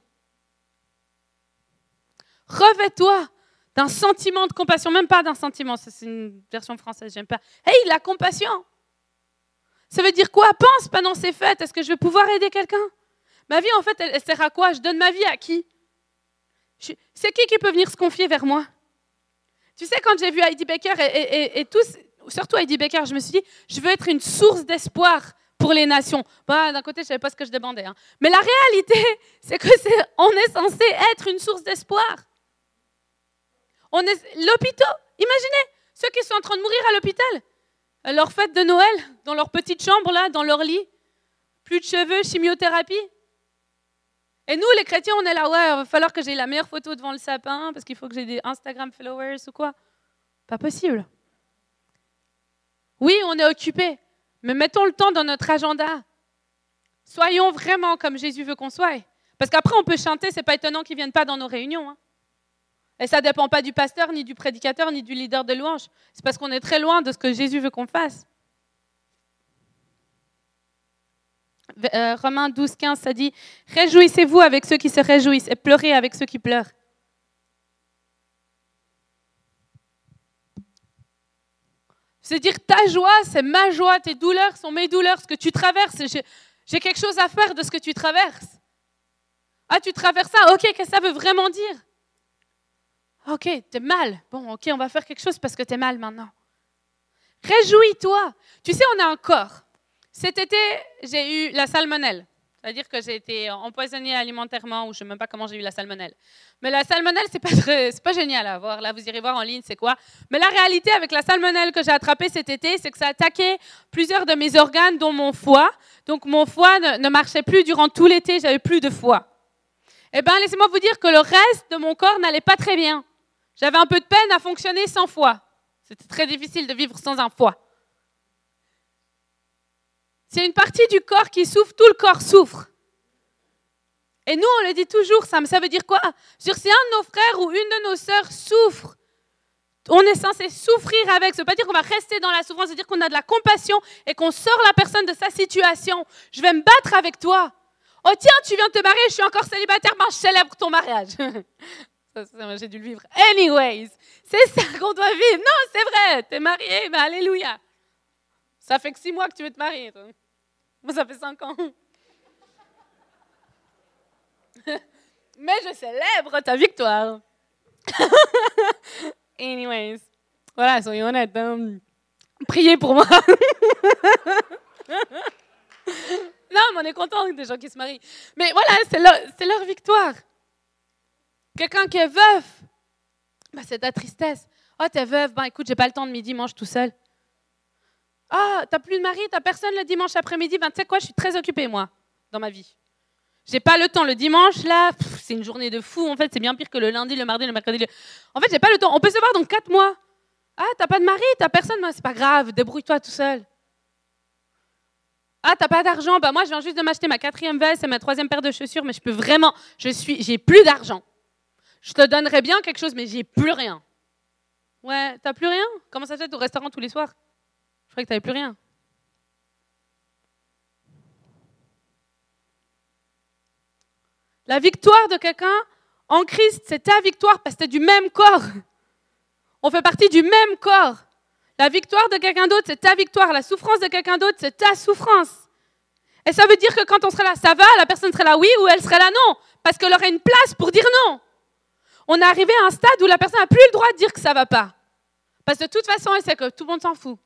[SPEAKER 2] Revêt-toi d'un sentiment de compassion, même pas d'un sentiment, c'est une version française, j'aime pas. Hey, la compassion. Ça veut dire quoi? Pense pendant ces fêtes, est-ce que je vais pouvoir aider quelqu'un? Ma vie, en fait, elle, sert à quoi? Je donne ma vie à qui? C'est qui qui peut venir se confier vers moi? Tu sais, quand j'ai vu Heidi Baker et, et, tous, surtout Heidi Baker, je me suis dit, je veux être une source d'espoir pour les nations. Bah, D'un côté, je ne savais pas ce que je demandais. Hein. Mais la réalité, c'est que est, on est censé être une source d'espoir. On est l'hôpital. Imaginez ceux qui sont en train de mourir à l'hôpital. Leur fête de Noël, dans leur petite chambre là, dans leur lit, plus de cheveux, chimiothérapie. Et nous, les chrétiens, on est là, ouais, il va falloir que j'ai la meilleure photo devant le sapin parce qu'il faut que j'ai des Instagram followers ou quoi. Pas possible. Oui, on est occupé. Mais mettons le temps dans notre agenda. Soyons vraiment comme Jésus veut qu'on soit. Parce qu'après, on peut chanter, c'est pas étonnant qu'ils ne viennent pas dans nos réunions. Hein. Et ça ne dépend pas du pasteur, ni du prédicateur, ni du leader de louange. C'est parce qu'on est très loin de ce que Jésus veut qu'on fasse. Euh, Romains 12, 15, ça dit Réjouissez-vous avec ceux qui se réjouissent et pleurez avec ceux qui pleurent. C'est dire ta joie, c'est ma joie, tes douleurs sont mes douleurs, ce que tu traverses. J'ai quelque chose à faire de ce que tu traverses. Ah, tu traverses ça, ok, qu'est-ce que ça veut vraiment dire? Ok, t'es mal. Bon, ok, on va faire quelque chose parce que t'es mal maintenant. Réjouis-toi. Tu sais, on a un corps. Cet été, j'ai eu la salmonelle. C'est-à-dire que j'ai été empoisonnée alimentairement, ou je ne sais même pas comment j'ai eu la salmonelle. Mais la salmonelle, ce n'est pas, pas génial à voir. Là, vous irez voir en ligne, c'est quoi. Mais la réalité avec la salmonelle que j'ai attrapée cet été, c'est que ça a attaqué plusieurs de mes organes, dont mon foie. Donc, mon foie ne, marchait plus durant tout l'été, j'avais plus de foie. Eh bien, laissez-moi vous dire que le reste de mon corps n'allait pas très bien. J'avais un peu de peine à fonctionner sans foi. C'était très difficile de vivre sans un foie. C'est une partie du corps qui souffre, tout le corps souffre. Et nous, on le dit toujours, ça, ça veut dire quoi? Sur si un de nos frères ou une de nos sœurs souffre, on est censé souffrir avec. Ça ne veut pas dire qu'on va rester dans la souffrance, ça veut dire qu'on a de la compassion et qu'on sort la personne de sa situation. Je vais me battre avec toi. Oh tiens, tu viens de te marier, je suis encore célibataire, ben je célèbre ton mariage. J'ai dû le vivre. Anyways, c'est ça qu'on doit vivre. Non, c'est vrai, tu es marié, mais alléluia. Ça fait que six mois que tu veux te marier. Moi, ça fait cinq ans. mais je célèbre ta victoire. Anyways, voilà, soyons honnêtes. Hein. Priez pour moi. non, mais on est content des gens qui se marient. Mais voilà, c'est leur, leur, victoire. Quelqu'un qui est veuf, bah, c'est ta tristesse. Oh, t'es veuve, ben écoute, j'ai pas le temps de midi, mange tout seul. Ah, t'as plus de mari, t'as personne le dimanche après-midi, ben tu sais quoi, je suis très occupée, moi, dans ma vie. J'ai pas le temps. Le dimanche, là, c'est une journée de fou. En fait, c'est bien pire que le lundi, le mardi, le mercredi. En fait, j'ai pas le temps. On peut se voir dans quatre mois. Ah, t'as pas de mari, t'as personne. C'est pas grave, débrouille-toi tout seul. Ah, t'as pas d'argent. Bah moi, je viens juste de m'acheter ma quatrième veste et ma troisième paire de chaussures, mais je peux vraiment. Je suis, j'ai plus d'argent. Je te donnerais bien quelque chose, mais j'ai plus rien. Ouais, t'as plus rien? Comment ça se fait au restaurant tous les soirs? Je croyais que t'avais plus rien. La victoire de quelqu'un en Christ, c'est ta victoire parce que tu es du même corps. On fait partie du même corps. La victoire de quelqu'un d'autre, c'est ta victoire. La souffrance de quelqu'un d'autre, c'est ta souffrance. Et ça veut dire que quand on serait là, ça va, la personne serait là oui ou elle serait là non? Parce qu'elle aurait une place pour dire non. On est arrivé à un stade où la personne n'a plus le droit de dire que ça ne va pas. Parce que de toute façon, elle sait que tout le monde s'en fout.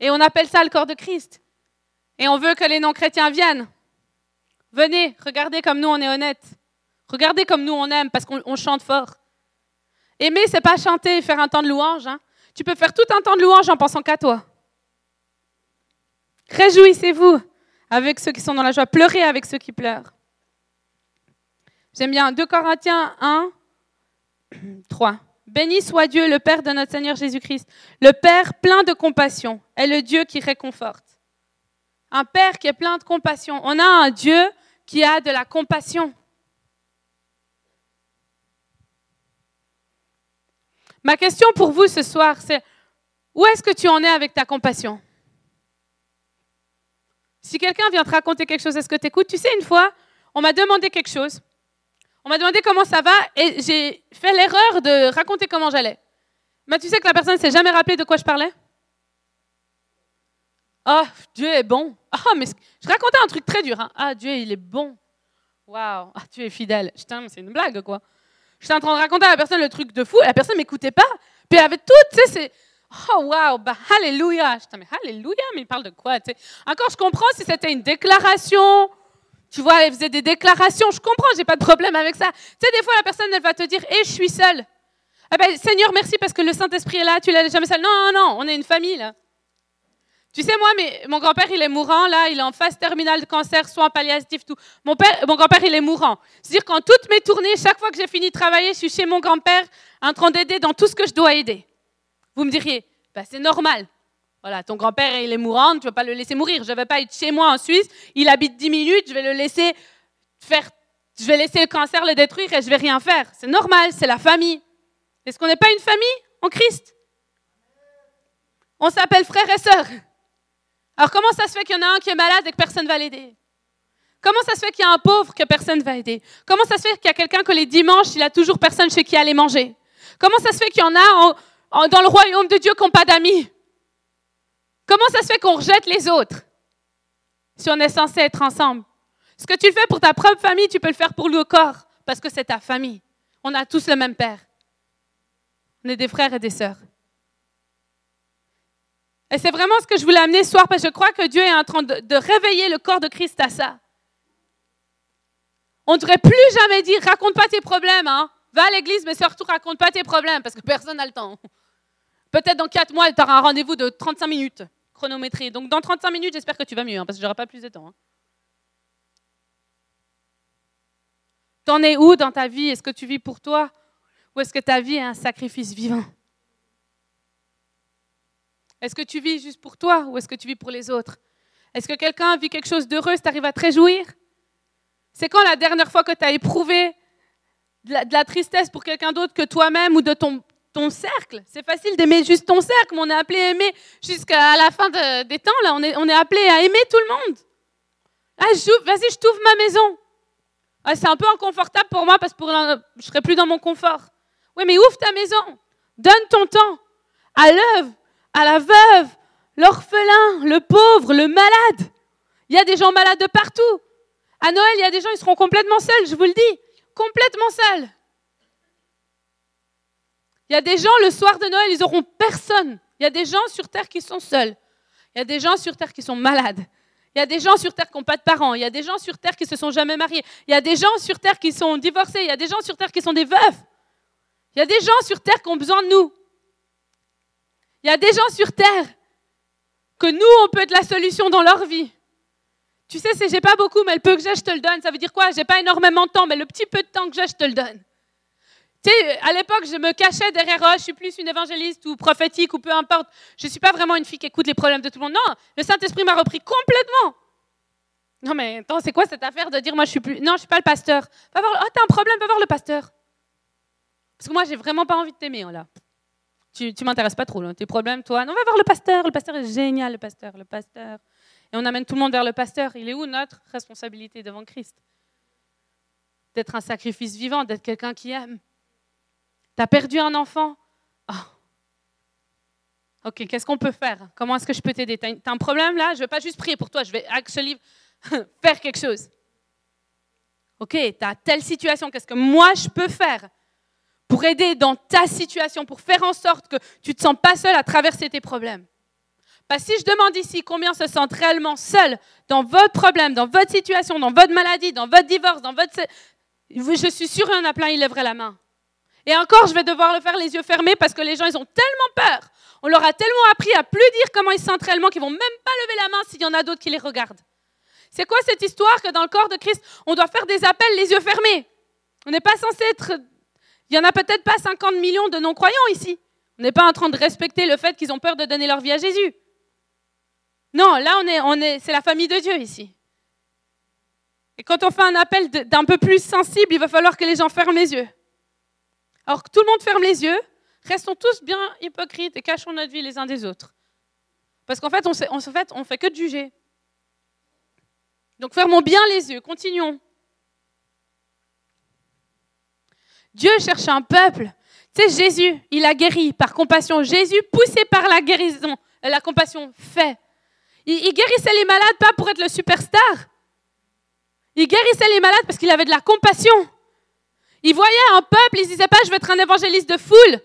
[SPEAKER 2] Et on appelle ça le corps de Christ. Et on veut que les non-chrétiens viennent. Venez, regardez comme nous on est honnête. Regardez comme nous on aime parce qu'on chante fort. Aimer, c'est pas chanter et faire un temps de louange. Hein. Tu peux faire tout un temps de louange en pensant qu'à toi. Réjouissez-vous avec ceux qui sont dans la joie. Pleurez avec ceux qui pleurent. J'aime bien 2 Corinthiens 1, 3. Béni soit Dieu, le Père de notre Seigneur Jésus-Christ, le Père plein de compassion, est le Dieu qui réconforte. Un Père qui est plein de compassion. On a un Dieu qui a de la compassion. Ma question pour vous ce soir, c'est où est-ce que tu en es avec ta compassion? Si quelqu'un vient te raconter quelque chose, est-ce que tu écoutes Tu sais, une fois, on m'a demandé quelque chose. On m'a demandé comment ça va et j'ai fait l'erreur de raconter comment j'allais. Mais tu sais que la personne ne s'est jamais rappelé de quoi je parlais? Oh, Dieu est bon. Ah, mais je racontais un truc très dur. Hein. Ah, Dieu, il est bon. Waouh, ah, tu es fidèle. Putain, c'est une blague, quoi. J'étais en train de raconter à la personne le truc de fou et la personne ne m'écoutait pas. Puis elle avait tout, tu sais, c'est. Oh, waouh, bah, alléluia. J'étais, mais alléluia, mais il parle de quoi, tu. Encore, je comprends si c'était une déclaration. Tu vois, elle faisait des déclarations. Je comprends, j'ai pas de problème avec ça. Tu sais, des fois, la personne, elle va te dire, hé, je suis seule. Eh ben, Seigneur, merci parce que le Saint-Esprit est là, tu l'as jamais seule. Non, non, non, on est une famille. Tu sais, moi, mais, mon grand-père, il est mourant, là, il est en phase terminale de cancer, soins palliatifs, tout. Mon, mon grand-père, il est mourant. C'est-à-dire qu'en toutes mes tournées, chaque fois que j'ai fini de travailler, je suis chez mon grand-père en train d'aider dans tout ce que je dois aider. Vous me diriez, bah, c'est normal. Voilà, ton grand-père, il est mourant, tu ne vas pas le laisser mourir. Je ne vais pas être chez moi en Suisse, il habite 10 minutes, je vais le laisser faire, je vais laisser le cancer le détruire et je vais rien faire. C'est normal, c'est la famille. Est-ce qu'on n'est pas une famille en Christ? On s'appelle frères et sœurs. Alors comment ça se fait qu'il y en a un qui est malade et que personne ne va l'aider? Comment ça se fait qu'il y a un pauvre que personne ne va aider? Comment ça se fait qu'il y a quelqu'un que les dimanches, il a toujours personne chez qui aller manger? Comment ça se fait qu'il y en a dans le royaume de Dieu qui n'ont pas d'amis? Comment ça se fait qu'on rejette les autres si on est censé être ensemble? Ce que tu fais pour ta propre famille, tu peux le faire pour le corps parce que c'est ta famille. On a tous le même père. On est des frères et des sœurs. Et c'est vraiment ce que je voulais amener ce soir, parce que je crois que Dieu est en train de, réveiller le corps de Christ à ça. On ne devrait plus jamais dire raconte pas tes problèmes, hein. va à l'église, mais surtout raconte pas tes problèmes, parce que personne n'a le temps. Peut-être dans quatre mois, tu auras un rendez-vous de 35 minutes Donc dans 35 minutes, j'espère que tu vas mieux, hein, parce que j'aurai pas plus de temps. Hein. T'en es où dans ta vie? Est-ce que tu vis pour toi? Ou est-ce que ta vie est un sacrifice vivant? Est-ce que tu vis juste pour toi ou est-ce que tu vis pour les autres? Est-ce que quelqu'un vit quelque chose d'heureux, tu arrives à te réjouir? C'est quand la dernière fois que tu as éprouvé de la, tristesse pour quelqu'un d'autre que toi-même ou de ton, ton cercle C'est facile d'aimer juste ton cercle, mais on est appelé à aimer jusqu'à la fin des temps. Là, on est, appelé à aimer tout le monde. Ah, vas-y, je t'ouvre ma maison. Ah, c'est un peu inconfortable pour moi parce que je serai plus dans mon confort. Oui, mais ouvre ta maison. Donne ton temps à l'œuvre, à la veuve, l'orphelin, le pauvre, le malade. Il y a des gens malades de partout. À Noël, il y a des gens, ils seront complètement seuls, je vous le dis. Complètement seuls. Il y a des gens, le soir de Noël, ils n'auront personne. Il y a des gens sur Terre qui sont seuls. Il y a des gens sur Terre qui sont malades. Il y a des gens sur Terre qui n'ont pas de parents. Il y a des gens sur Terre qui se sont jamais mariés. Il y a des gens sur Terre qui sont divorcés. Il y a des gens sur Terre qui sont des veufs. Il y a des gens sur Terre qui ont besoin de nous. Il y a des gens sur Terre que nous, on peut être la solution dans leur vie. Tu sais, c'est j'ai pas beaucoup, mais le peu que j'ai, je te le donne. Ça veut dire quoi? J'ai pas énormément de temps, mais le petit peu de temps que j'ai, je te le donne. Tu sais, à l'époque, je me cachais derrière, oh, je suis plus une évangéliste ou prophétique ou peu importe. Je ne suis pas vraiment une fille qui écoute les problèmes de tout le monde. Non, le Saint-Esprit m'a repris complètement. Non, mais attends, c'est quoi cette affaire de dire, moi, je suis plus. Non, je suis pas le pasteur? Va voir... Oh, t'as un problème, va voir le pasteur. Parce que moi, j'ai vraiment pas envie de t'aimer, là. Tu, tu m'intéresses pas trop, là. Tes problèmes, toi? Non, va voir le pasteur. Le pasteur est génial, le pasteur, le pasteur. Et on amène tout le monde vers le pasteur. Il est où notre responsabilité devant Christ? D'être un sacrifice vivant, d'être quelqu'un qui aime. Tu as perdu un enfant? Oh. Ok, qu'est-ce qu'on peut faire? Comment est-ce que je peux t'aider? Tu as, un problème là? Je ne vais pas juste prier pour toi, je vais actually faire quelque chose. Ok, tu as telle situation, qu'est-ce que moi je peux faire pour aider dans ta situation, pour faire en sorte que tu ne te sens pas seul à traverser tes problèmes? Parce que si je demande ici combien se sentent réellement seuls dans votre problème, dans votre situation, dans votre maladie, dans votre divorce, dans votre... Je suis sûre qu'il y en a plein, ils lèveraient la main. Et encore, je vais devoir le faire les yeux fermés parce que les gens, ils ont tellement peur. On leur a tellement appris à plus dire comment ils se sentent réellement qu'ils vont même pas lever la main s'il y en a d'autres qui les regardent. C'est quoi cette histoire que dans le corps de Christ, on doit faire des appels les yeux fermés? On n'est pas censé être... Il n'y en a peut-être pas 50 millions de non-croyants ici. On n'est pas en train de respecter le fait qu'ils ont peur de donner leur vie à Jésus. Non, là, on est, c'est la famille de Dieu ici. Et quand on fait un appel d'un peu plus sensible, il va falloir que les gens ferment les yeux. Alors que tout le monde ferme les yeux, restons tous bien hypocrites et cachons notre vie les uns des autres. Parce qu'en fait, on ne fait, que de juger. Donc fermons bien les yeux, continuons. Dieu cherche un peuple. Tu Jésus, il a guéri par compassion. Jésus, poussé par la guérison, la compassion, fait. Il guérissait les malades pas pour être le superstar. Il guérissait les malades parce qu'il avait de la compassion. Il voyait un peuple, il ne disait pas je vais être un évangéliste de foule.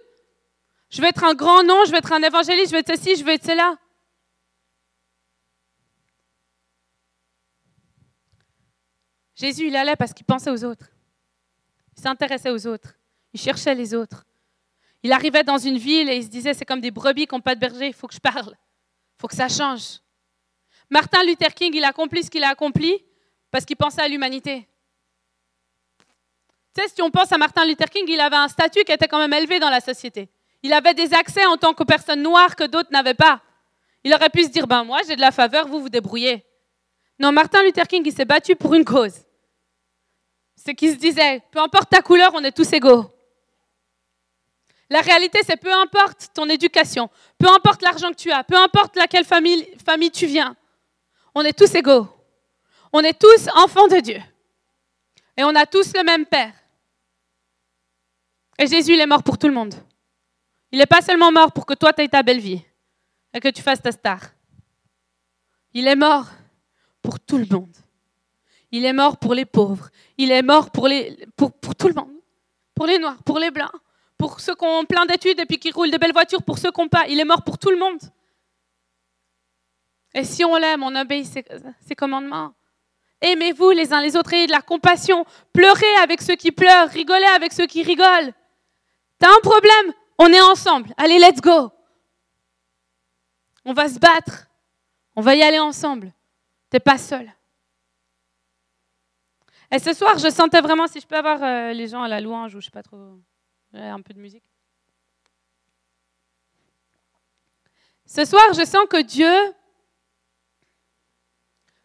[SPEAKER 2] Je vais être un grand nom, je vais être un évangéliste, je vais être ceci, je vais être cela. Jésus, il allait parce qu'il pensait aux autres. Il s'intéressait aux autres. Il cherchait les autres. Il arrivait dans une ville et il se disait, c'est comme des brebis qui n'ont pas de berger, il faut que je parle. Il faut que ça change. Martin Luther King, il a accompli ce qu'il a accompli parce qu'il pensait à l'humanité. Tu sais, si on pense à Martin Luther King, il avait un statut qui était quand même élevé dans la société. Il avait des accès en tant que personne noire que d'autres n'avaient pas. Il aurait pu se dire, ben moi j'ai de la faveur, vous vous débrouillez. Non, Martin Luther King, il s'est battu pour une cause. C'est qu'il se disait, peu importe ta couleur, on est tous égaux. La réalité, c'est peu importe ton éducation, peu importe l'argent que tu as, peu importe laquelle famille, famille tu viens, on est tous égaux. On est tous enfants de Dieu. Et on a tous le même Père. Et Jésus, il est mort pour tout le monde. Il n'est pas seulement mort pour que toi, tu ta belle vie et que tu fasses ta star. Il est mort pour tout le monde. Il est mort pour les pauvres. Il est mort pour, les, tout le monde. Pour les noirs, pour les blancs, pour ceux qui ont plein d'études et puis qui roulent de belles voitures, pour ceux qui n'ont pas. Il est mort pour tout le monde. Et si on l'aime, on obéit ses, ses commandements. Aimez-vous les uns les autres, ayez de la compassion. Pleurez avec ceux qui pleurent, rigolez avec ceux qui rigolent. T'as un problème On est ensemble. Allez, let's go. On va se battre. On va y aller ensemble. T'es pas seul. Et ce soir, je sentais vraiment, si je peux avoir euh, les gens à la louange ou je sais pas trop. Un peu de musique. Ce soir, je sens que Dieu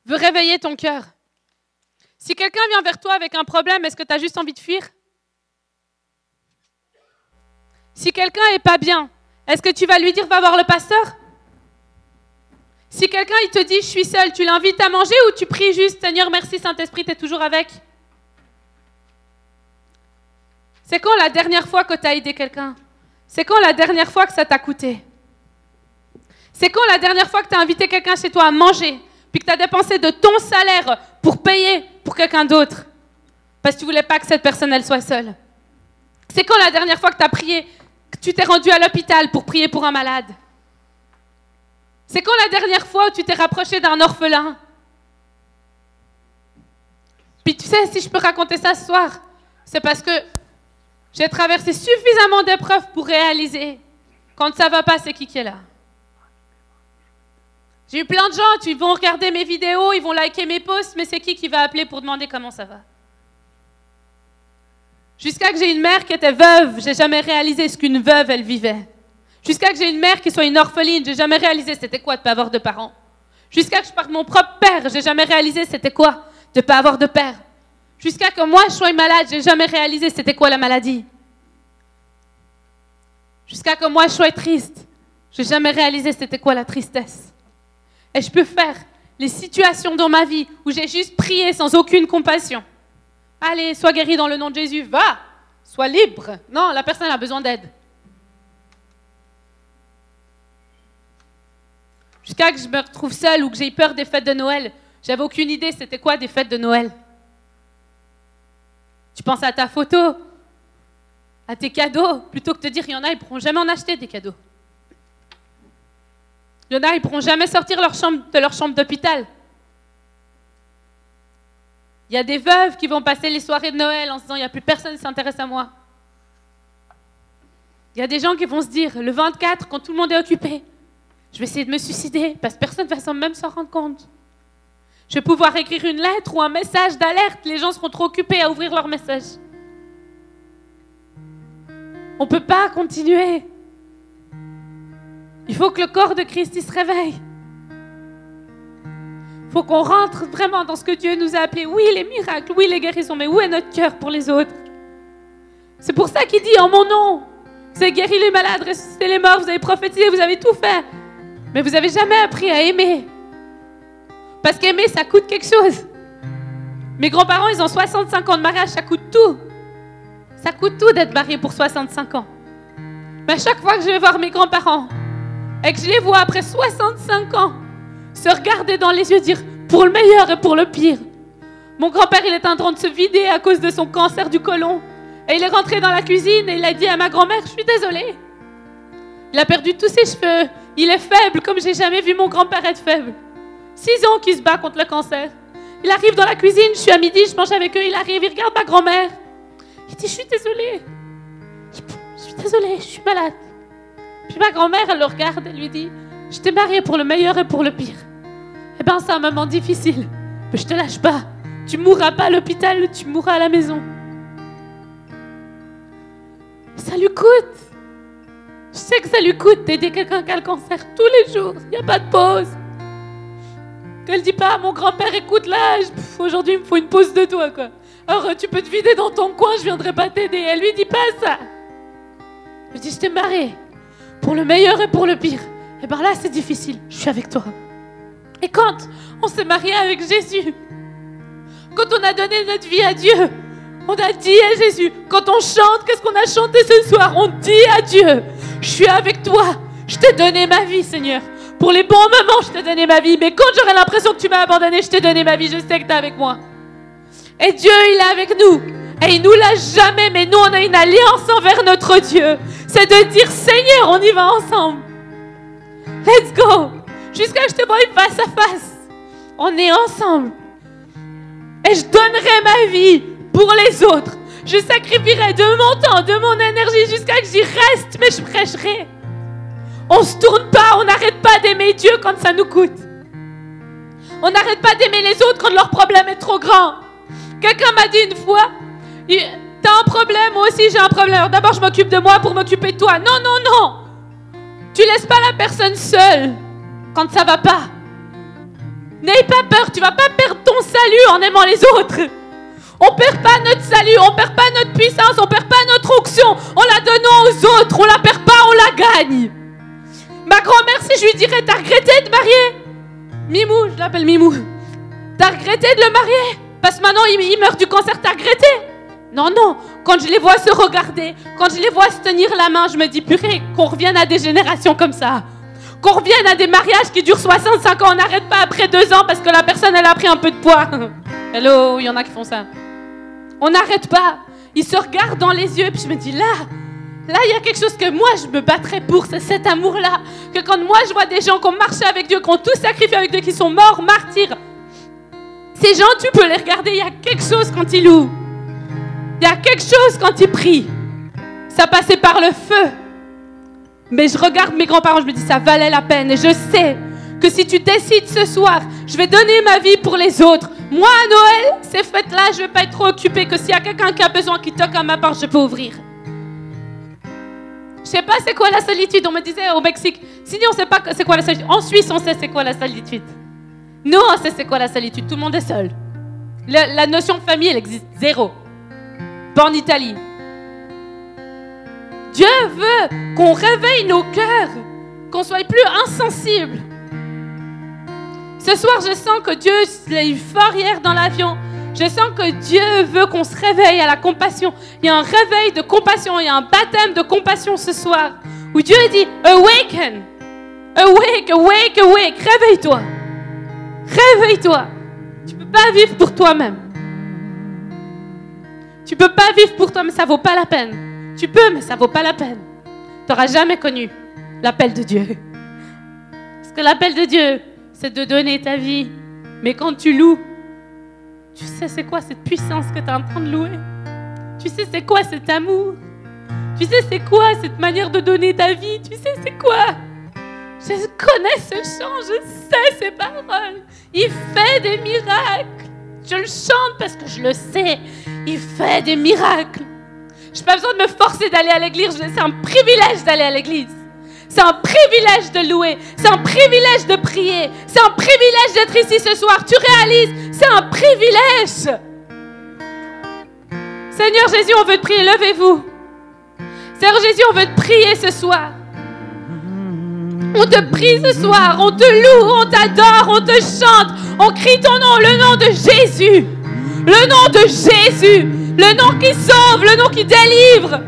[SPEAKER 2] veut réveiller ton cœur. Si quelqu'un vient vers toi avec un problème, est-ce que tu as juste envie de fuir? Si quelqu'un n'est pas bien, est-ce que tu vas lui dire va voir le pasteur? Si quelqu'un te dit je suis seul, tu l'invites à manger ou tu pries juste Seigneur merci Saint-Esprit, tu es toujours avec? C'est quand la dernière fois que tu as aidé quelqu'un? C'est quand la dernière fois que ça t'a coûté? C'est quand la dernière fois que tu as invité quelqu'un chez toi à manger puis que tu as dépensé de ton salaire pour payer pour quelqu'un d'autre, parce que tu voulais pas que cette personne soit seule? C'est quand la dernière fois que tu as prié, tu t'es rendu à l'hôpital pour prier pour un malade. C'est quand la dernière fois où tu t'es rapproché d'un orphelin? Puis tu sais, si je peux raconter ça ce soir, c'est parce que j'ai traversé suffisamment d'épreuves pour réaliser quand ça va pas, c'est qui qui est là. J'ai eu plein de gens, ils vont regarder mes vidéos, ils vont liker mes posts, mais c'est qui qui va appeler pour demander comment ça va Jusqu'à que j'ai une mère qui était veuve, j'ai jamais réalisé ce qu'une veuve elle vivait. Jusqu'à que j'ai une mère qui soit une orpheline, j'ai jamais réalisé c'était quoi de pas avoir de parents. Jusqu'à que je parte mon propre père, j'ai jamais réalisé c'était quoi de pas avoir de père. Jusqu'à que moi je sois malade, j'ai jamais réalisé c'était quoi la maladie. Jusqu'à que moi je sois triste, j'ai jamais réalisé c'était quoi la tristesse. Et je peux faire les situations dans ma vie où j'ai juste prié sans aucune compassion. Allez, sois guéri dans le nom de Jésus, va, sois libre. Non, la personne a besoin d'aide. Jusqu'à que je me retrouve seule ou que j'ai peur des fêtes de Noël. J'avais aucune idée c'était quoi des fêtes de Noël. Tu penses à ta photo, à tes cadeaux, plutôt que de te dire il y en a, ils ne pourront jamais en acheter des cadeaux. Il y en a, ils ne pourront jamais sortir de leur chambre d'hôpital. Il y a des veuves qui vont passer les soirées de Noël en se disant il n'y a plus personne qui s'intéresse à moi. Il y a des gens qui vont se dire le 24, quand tout le monde est occupé, je vais essayer de me suicider parce que personne ne va même s'en rendre compte. Je vais pouvoir écrire une lettre ou un message d'alerte, les gens seront trop occupés à ouvrir leur message. On ne peut pas continuer. Il faut que le corps de Christ se réveille. Faut qu'on rentre vraiment dans ce que Dieu nous a appelé. Oui, les miracles, oui, les guérisons, mais où est notre cœur pour les autres? C'est pour ça qu'il dit en mon nom, vous avez guéri les malades, ressuscité les morts, vous avez prophétisé, vous avez tout fait. Mais vous n'avez jamais appris à aimer. Parce qu'aimer, ça coûte quelque chose. Mes grands-parents, ils ont 65 ans de mariage, ça coûte tout. Ça coûte tout d'être marié pour 65 ans. Mais à chaque fois que je vais voir mes grands-parents, et que je les vois après 65 ans se regarder dans les yeux dire pour le meilleur et pour le pire. Mon grand-père, il est en train de se vider à cause de son cancer du côlon. Et il est rentré dans la cuisine et il a dit à ma grand-mère, je suis désolée. Il a perdu tous ses cheveux. Il est faible comme j'ai jamais vu mon grand-père être faible. Six ans qu'il se bat contre le cancer. Il arrive dans la cuisine, je suis à midi, je mange avec eux, il arrive, il regarde ma grand-mère. Il dit, je suis désolée. Je suis désolée, je suis malade. Puis ma grand-mère, elle le regarde, elle lui dit Je t'ai marié pour le meilleur et pour le pire. Eh bien, c'est un moment difficile, mais je te lâche pas. Tu mourras pas à l'hôpital, tu mourras à la maison. Ça lui coûte. Je sais que ça lui coûte d'aider quelqu'un qui a le cancer tous les jours. Il n'y a pas de pause. Elle dit pas mon grand-père, écoute là, aujourd'hui il me faut une pause de toi quoi. Alors tu peux te vider dans ton coin, je viendrai pas t'aider. Elle lui dit pas ça. Elle dit je t'ai marié pour le meilleur et pour le pire. Et bien là, c'est difficile. Je suis avec toi. Et quand on s'est marié avec Jésus, quand on a donné notre vie à Dieu, on a dit à Jésus, quand on chante, qu'est-ce qu'on a chanté ce soir? On dit à Dieu, je suis avec toi. Je t'ai donné ma vie, Seigneur. Pour les bons moments, je t'ai donné ma vie. Mais quand j'aurai l'impression que tu m'as abandonné, je t'ai donné ma vie. Je sais que tu es avec moi. Et Dieu, il est avec nous. Et il nous lâche jamais, mais nous, on a une alliance envers notre Dieu. C'est de dire, Seigneur, on y va ensemble. Let's go. Jusqu'à que je te voie face à face. On est ensemble. Et je donnerai ma vie pour les autres. Je sacrifierai de mon temps, de mon énergie jusqu'à que j'y reste, mais je prêcherai. On se tourne pas, on n'arrête pas d'aimer Dieu quand ça nous coûte. On n'arrête pas d'aimer les autres quand leur problème est trop grand. Quelqu'un m'a dit une fois, T'as un problème, moi aussi j'ai un problème. D'abord, je m'occupe de moi pour m'occuper de toi. Non, non, non. Tu laisses pas la personne seule quand ça va pas. N'aie pas peur, tu vas pas perdre ton salut en aimant les autres. On perd pas notre salut, on perd pas notre puissance, on perd pas notre onction. On la donne aux autres, on la perd pas, on la gagne. Ma grand-mère, si je lui dirais, t'as regretté de marier? Mimou, je l'appelle Mimou. T'as regretté de le marier? Parce que maintenant il, meurt du cancer, t'as regretté? Non, non. Quand je les vois se regarder, quand je les vois se tenir la main, je me dis, purée, qu'on revienne à des générations comme ça. Qu'on revienne à des mariages qui durent 65 ans, on n'arrête pas après deux ans parce que la personne, elle a pris un peu de poids. Hello, il y en a qui font ça. On n'arrête pas. Ils se regardent dans les yeux, puis je me dis, là, Là, il y a quelque chose que moi, je me battrais pour, c'est cet amour-là. Que quand moi, je vois des gens qui ont marché avec Dieu, qui ont tout sacrifié avec Dieu, qui sont morts, martyrs, ces gens, tu peux les regarder, il y a quelque chose quand ils louent. Il y a quelque chose quand ils prient. Ça passait par le feu. Mais je regarde mes grands-parents, je me dis, ça valait la peine. Et je sais que si tu décides ce soir, je vais donner ma vie pour les autres. Moi, à Noël, ces fêtes-là, je ne vais pas être trop occupée. Que s'il y a quelqu'un qui a besoin, qui toque à ma porte, je peux ouvrir. Je sais pas c'est quoi la solitude. On me disait au Mexique, si on sait pas c'est quoi la solitude. En Suisse, on sait c'est quoi la solitude. Nous, on sait c'est quoi la solitude. Tout le monde est seul. La, notion de famille, elle existe zéro. En Italie. Dieu veut qu'on réveille nos cœurs, qu'on soit plus insensibles. Ce soir, je sens que Dieu, l'a eu fort hier dans l'avion. Je sens que Dieu veut qu'on se réveille à la compassion. Il y a un réveil de compassion, il y a un baptême de compassion ce soir. Où Dieu dit, awaken, awake, awake, awake, réveille-toi. Réveille-toi. Tu ne peux pas vivre pour toi-même. Tu peux pas vivre pour toi, mais ça vaut pas la peine. Tu peux, mais ça vaut pas la peine. Tu n'auras jamais connu l'appel de Dieu. Parce que l'appel de Dieu, c'est de donner ta vie. Mais quand tu loues, tu sais c'est quoi cette puissance que tu es en train de louer Tu sais c'est quoi cet amour Tu sais c'est quoi cette manière de donner ta vie Tu sais c'est quoi Je connais ce chant, je sais ces paroles. Il fait des miracles. Je le chante parce que je le sais. Il fait des miracles. Je n'ai pas besoin de me forcer d'aller à l'église. C'est un privilège d'aller à l'église. C'est un privilège de louer. C'est un privilège de prier. C'est un privilège d'être ici ce soir. Tu réalises, c'est un privilège. Seigneur Jésus, on veut te prier. Levez-vous. Seigneur Jésus, on veut te prier ce soir. On te prie ce soir, on te loue, on t'adore, on te chante, on crie ton nom, le nom de Jésus. Le nom de Jésus. Le nom qui sauve, le nom qui délivre.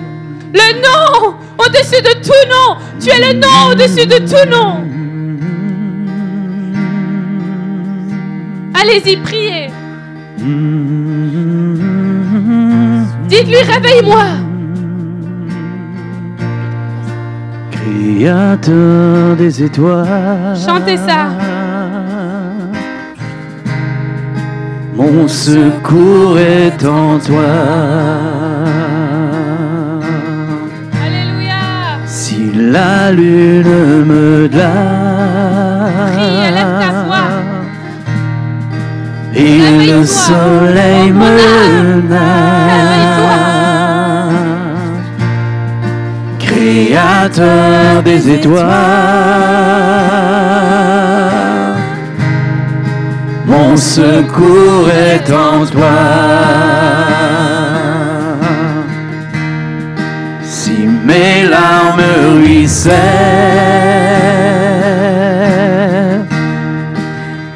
[SPEAKER 2] Le nom au-dessus de tout nom. Tu es le nom au-dessus de tout nom. Allez-y, priez. Dites-lui, réveille-moi.
[SPEAKER 3] Créateur des étoiles.
[SPEAKER 2] Chantez ça.
[SPEAKER 3] Mon secours est en toi. la lune me glace. Et le soleil me nage. Créateur des étoiles. Mon secours est en toi. mes larmes ruissellent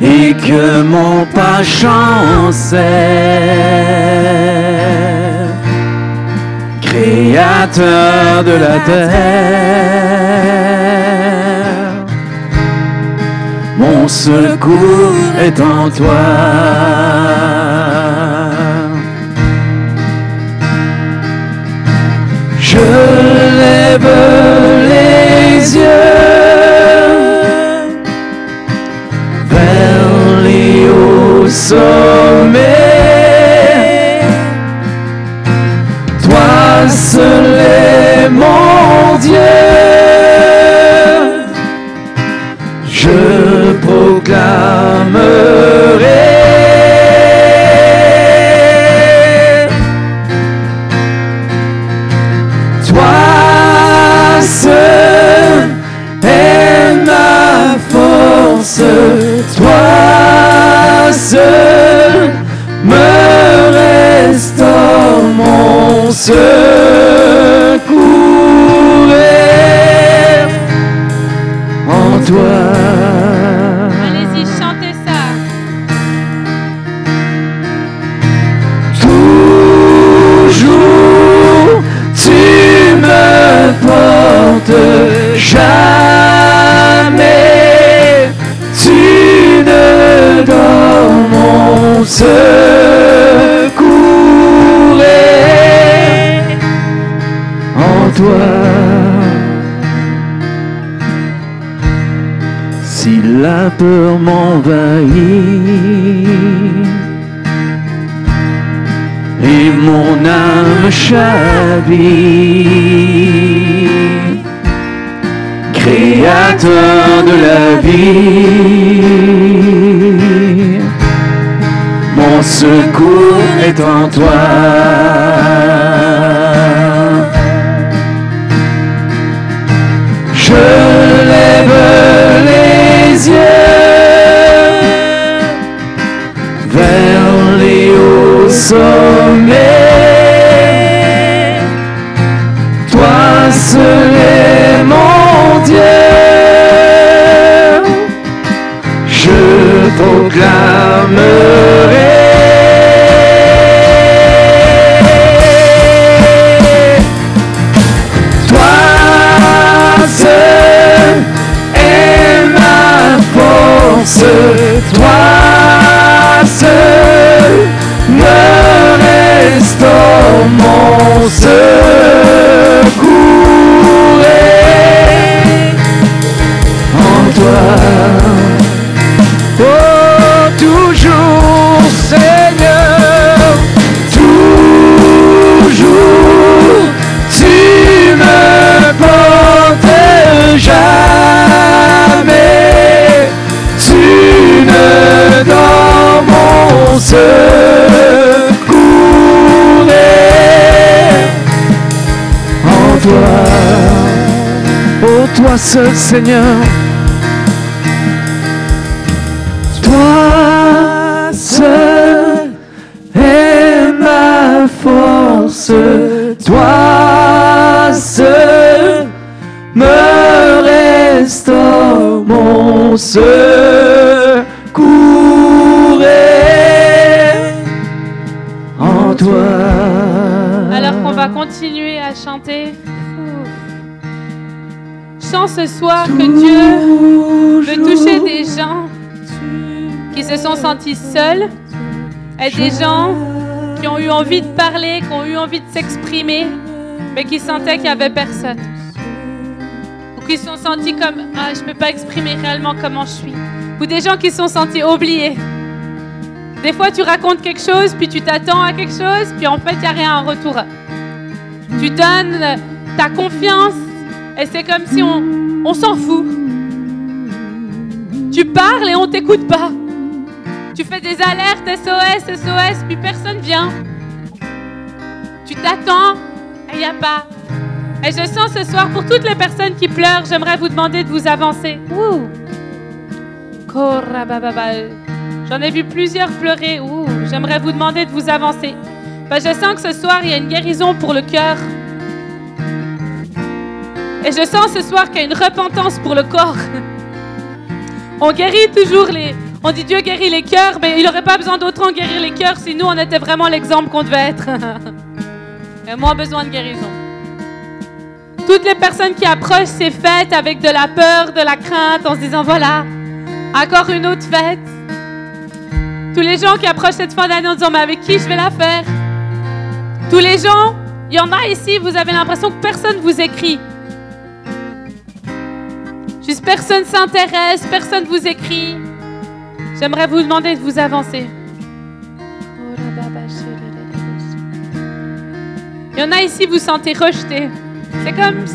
[SPEAKER 3] et que mon pas chancelle, créateur de la terre, mon secours est en toi. lève les yeux vers les hauts sommets. seul est mon Dieu. Je proclamerai. Toi seul est ma force. Toi seul. Secours est en toi.
[SPEAKER 2] Allez-y, chantez ça.
[SPEAKER 3] Toujours tu me portes, jamais tu ne dors mon secours Si la peur m'envahit et mon âme chavire. Créateur de la vie, mon secours est en toi. Toi seul est mon Dieu. Je proclamerai. Toi seul est ma force, toi mon secours en toi? Oh, toujours Seigneur, toujours tu me portes jamais, tu ne dors Seigneur, toi seul est ma force,
[SPEAKER 2] ce soir que Dieu veut toucher des gens qui se sont sentis seuls et des gens qui ont eu envie de parler, qui ont eu envie de s'exprimer, mais qui sentaient qu'il n'y avait personne. Ou qui se sont sentis comme Ah, je ne peux pas exprimer réellement comment je suis. Ou des gens qui se sont sentis oubliés. Des fois, tu racontes quelque chose, puis tu t'attends à quelque chose, puis en fait, il n'y a rien en retour. Tu donnes ta confiance, et c'est comme si on, on s'en fout. Tu parles et on t'écoute pas. Tu fais des alertes SOS, SOS, puis personne vient. Tu t'attends et il n'y a pas. Et je sens ce soir, pour toutes les personnes qui pleurent, j'aimerais vous demander de vous avancer. J'en ai vu plusieurs pleurer. J'aimerais vous demander de vous avancer. Je sens que ce soir, il y a une guérison pour le cœur. Et je sens ce soir qu'il y a une repentance pour le corps. On guérit toujours les... On dit Dieu guérit les cœurs, mais il n'aurait pas besoin d'autant guérir les cœurs si nous, on était vraiment l'exemple qu'on devait être. Il y a moins besoin de guérison. Toutes les personnes qui approchent ces fêtes avec de la peur, de la crainte, en se disant, voilà, encore une autre fête. Tous les gens qui approchent cette fin d'année en disant, mais avec qui je vais la faire? Tous les gens, il y en a ici, vous avez l'impression que personne vous écrit. Juste personne s'intéresse, personne vous écrit. J'aimerais vous demander de vous avancer. Il y en a ici, vous sentez rejeté. C'est comme.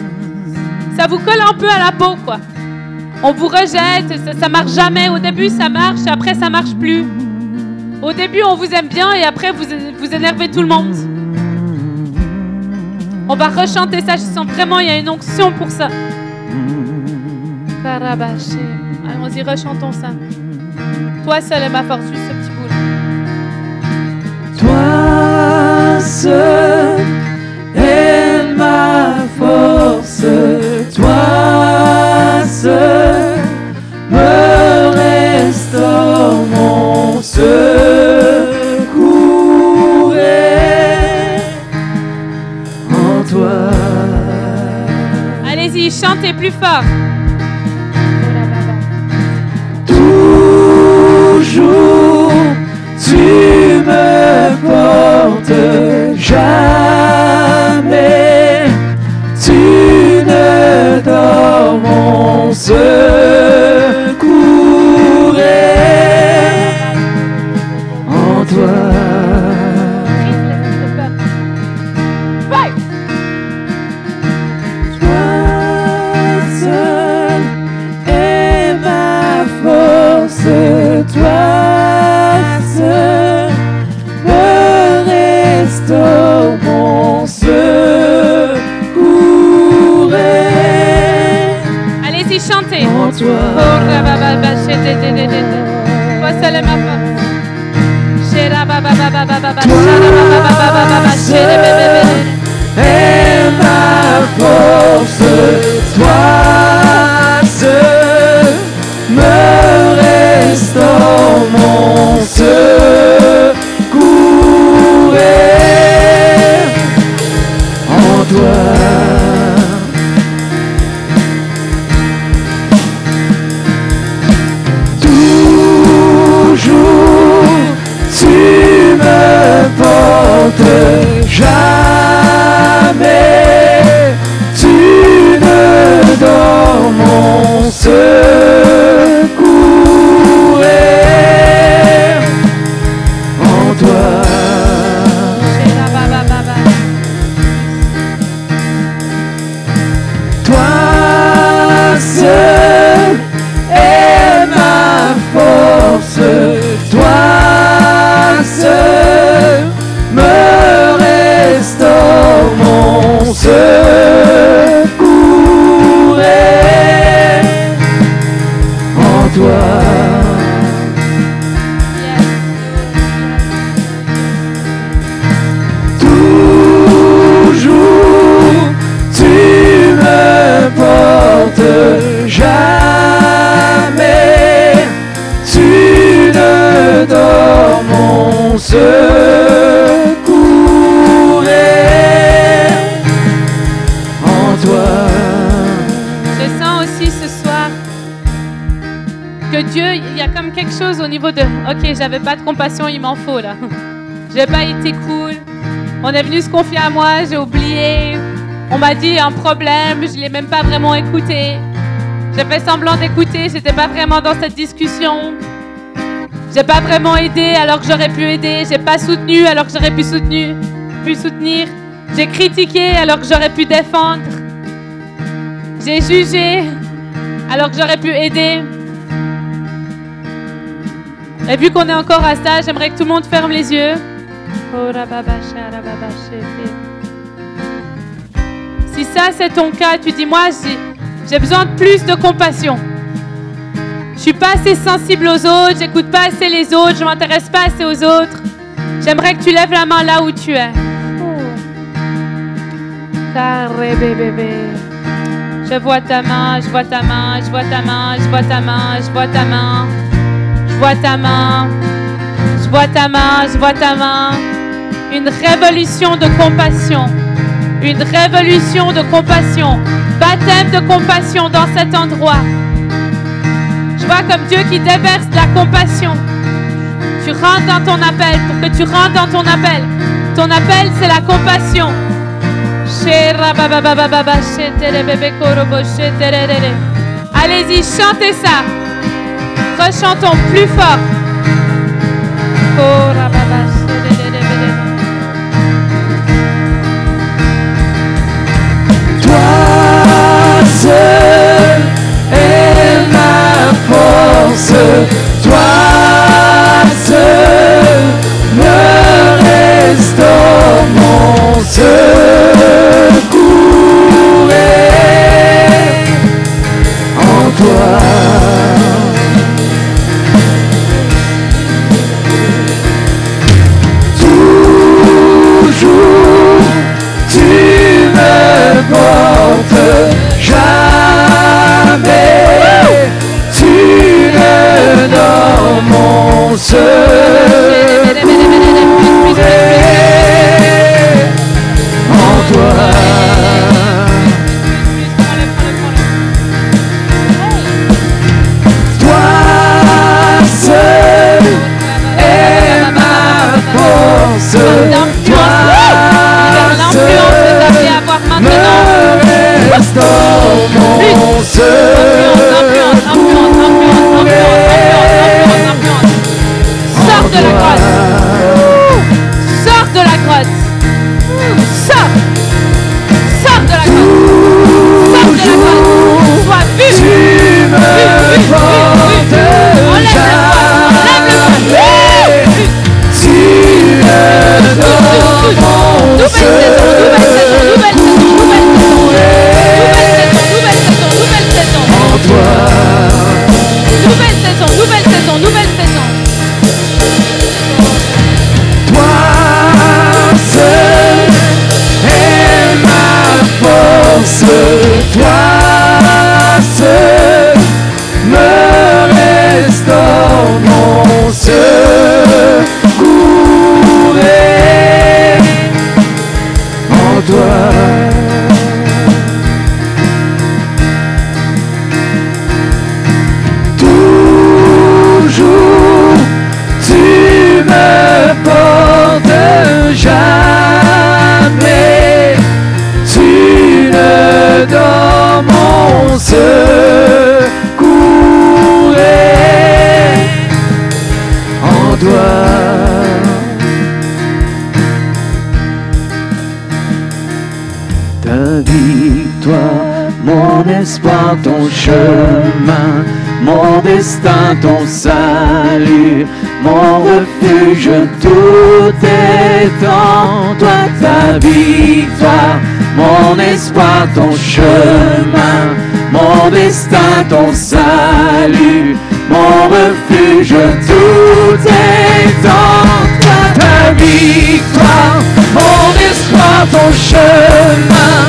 [SPEAKER 2] Ça vous colle un peu à la peau, quoi. On vous rejette, ça, ça marche jamais. Au début, ça marche, après, ça marche plus. Au début, on vous aime bien et après, vous, vous énervez tout le monde. On va rechanter ça. Je sens vraiment, il y a une onction pour ça. Allons-y, rechantons ça. Toi seul est ma force, juste ce petit bout-là. Toi
[SPEAKER 3] seul est ma force, toi seul me restaure mon secours en toi.
[SPEAKER 2] Allez-y, chantez plus fort.
[SPEAKER 3] Toujours tu me portes jamais. Tu ne dors mon secours and I'm closer. Jamais. Tu ne dors mon secours jamais. Tu ne dors mon secours en toi.
[SPEAKER 2] Je sens aussi ce soir que Dieu, il y a comme quelque chose au niveau de OK, j'avais pas de compassion, il m'en faut là. J'ai pas été cool. On est venu se confier à moi, j'ai oublié. On m'a dit un problème, je l'ai même pas vraiment écouté. J'ai fait semblant d'écouter, j'étais pas vraiment dans cette discussion. J'ai pas vraiment aidé alors que j'aurais pu aider. J'ai pas soutenu alors que j'aurais pu soutenir. Pu soutenir. J'ai critiqué alors que j'aurais pu défendre. J'ai jugé alors que j'aurais pu aider. Et vu qu'on est encore à ça, j'aimerais que tout le monde ferme les yeux. Si ça c'est ton cas, tu dis moi j'ai- besoin de plus de compassion. Je suis pas assez sensible aux autres, j'écoute pas assez les autres, je m'intéresse pas assez aux autres. J'aimerais que tu lèves la main là où tu es. Je vois ta main, je vois ta main, je vois ta main, je vois ta main, je vois ta main. Je vois ta main. Je vois ta main, je vois ta main. Une révolution de compassion. Une révolution de compassion. Baptême de compassion dans cet endroit. Je vois comme Dieu qui déverse la compassion. Tu rentres dans ton appel pour que tu rentres dans ton appel. Ton appel, c'est la compassion. Allez-y, chantez ça. Rechantons plus fort.
[SPEAKER 3] Toi seul est ma ton chemin, mon destin, ton salut, mon refuge, tout est en toi. Ta victoire, mon espoir, ton chemin, mon destin, ton salut, mon refuge, tout est en toi. Ta victoire, mon espoir, ton chemin,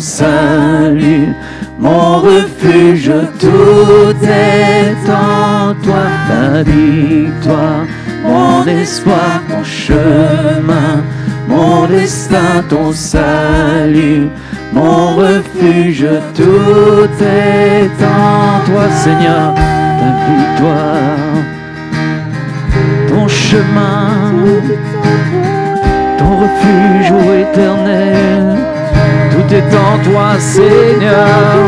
[SPEAKER 3] salut, mon refuge, tout est en toi. Ta victoire, mon espoir, ton chemin, mon destin, ton salut, mon refuge, tout est en toi, Seigneur. Ta victoire ton chemin, ton refuge éternel, est en toi Seigneur,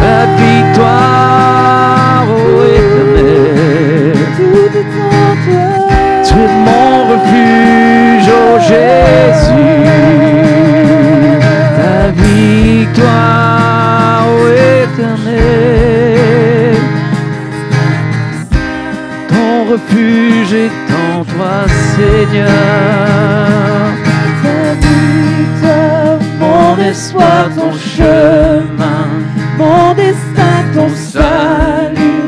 [SPEAKER 3] ta victoire ô éternel. Tu es mon refuge ô Jésus, ta victoire ô éternel. Ton refuge est en toi, Seigneur. Mon espoir, ton chemin, mon destin, ton salut,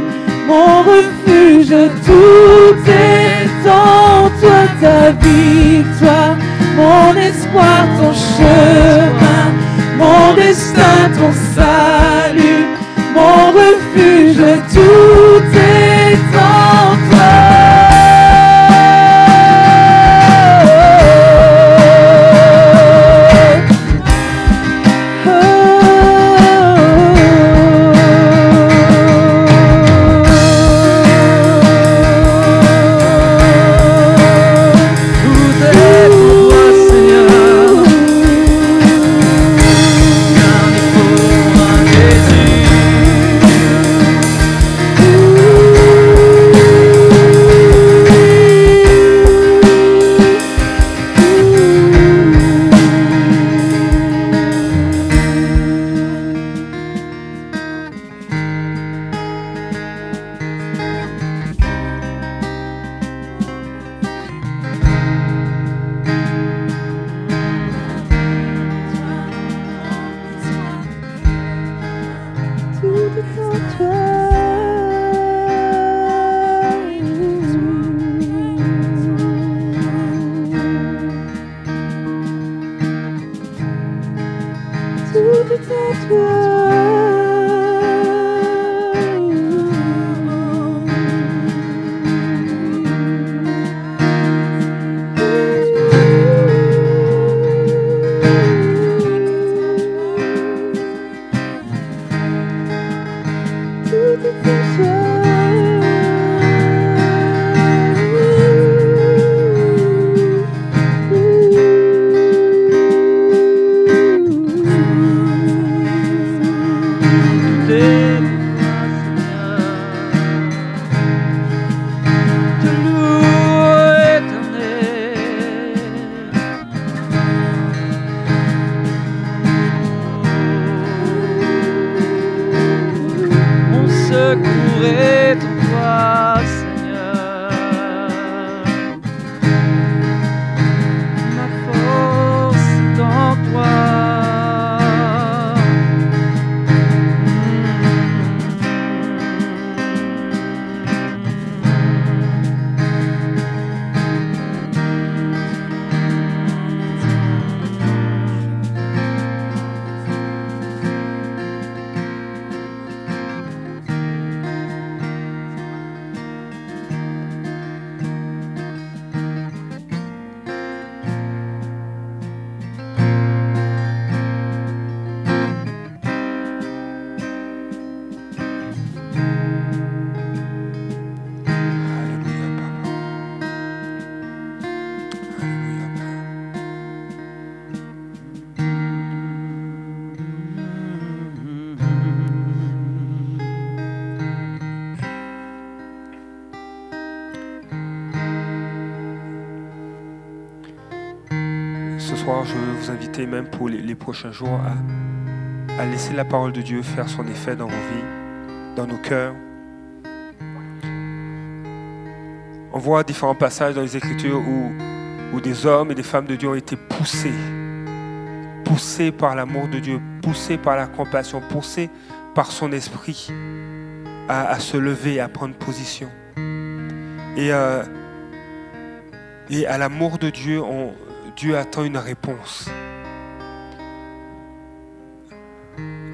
[SPEAKER 3] mon refuge, tout est en toi. Ta victoire, mon espoir, ton chemin, mon destin, ton salut, mon refuge, tout est en Tout
[SPEAKER 1] prochains jours à, laisser la parole de Dieu faire son effet dans vos vies, dans nos cœurs. On voit différents passages dans les Écritures où, des hommes et des femmes de Dieu ont été poussés, poussés par l'amour de Dieu, poussés par la compassion, poussés par son esprit à, se lever, à prendre position. Et, euh, à l'amour de Dieu, Dieu attend une réponse.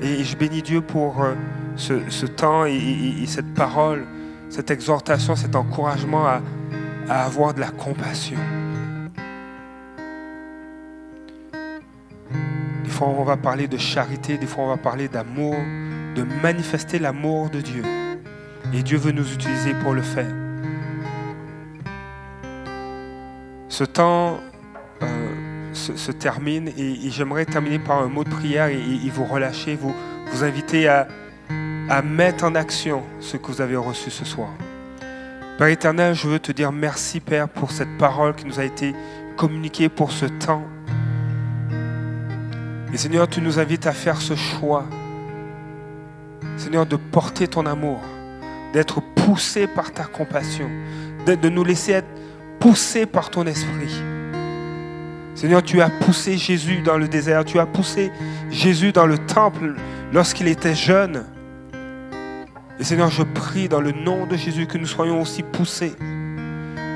[SPEAKER 1] Et je bénis Dieu pour euh, ce, temps et, et- et cette parole, cette exhortation, cet encouragement à, à avoir de la compassion. Des fois, on va parler de charité, des fois, on va parler d'amour, de manifester l'amour de Dieu. Et Dieu veut nous utiliser pour le faire. Ce temps euh, se, termine et, j'aimerais terminer par un mot de prière et, vous relâcher, vous, vous inviter à, à mettre en action ce que vous avez reçu ce soir. Père éternel, je veux te dire merci Père pour cette parole qui nous a été communiquée pour ce temps. Et Seigneur, tu nous invites à faire ce choix. Seigneur, de porter ton amour, d'être poussé par ta compassion, de, de nous laisser être poussés par ton esprit. Seigneur, tu as poussé Jésus dans le désert, tu as poussé Jésus dans le temple lorsqu'il était jeune. Et Seigneur, je prie dans le nom de Jésus que nous soyons aussi poussés,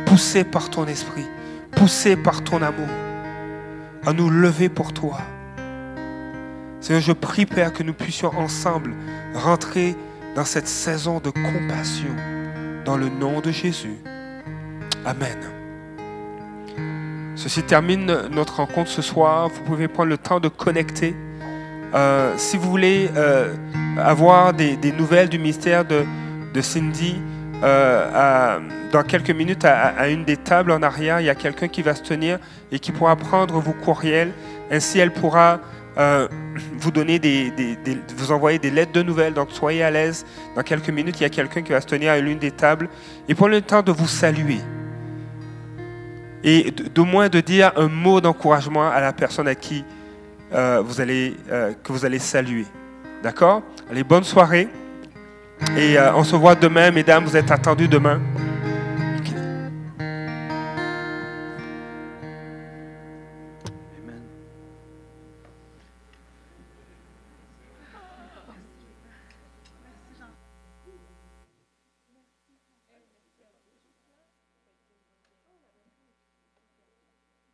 [SPEAKER 1] poussés par ton esprit, poussés par ton amour, à nous lever pour toi. Seigneur, je prie, Père, que nous puissions ensemble rentrer dans cette saison de compassion, dans le nom de Jésus. Amen. Ceci termine notre rencontre ce soir. Vous pouvez prendre le temps de connecter. Euh, si vous voulez euh, avoir des, nouvelles du ministère de, Cindy, euh, dans quelques minutes, à, une des tables en arrière, il y a quelqu'un qui va se tenir et qui pourra prendre vos courriels. Ainsi, elle pourra vous donner des, vous envoyer des lettres de nouvelles. Donc, soyez à l'aise. Dans quelques minutes, il y a quelqu'un qui va se tenir à l'une des tables et prenez le temps de vous saluer et d'au moins de dire un mot d'encouragement à la personne à qui euh, vous allez, euh, que vous allez saluer. D'accord? Allez, bonne soirée. Et euh, on se voit demain, mesdames, vous êtes attendus demain.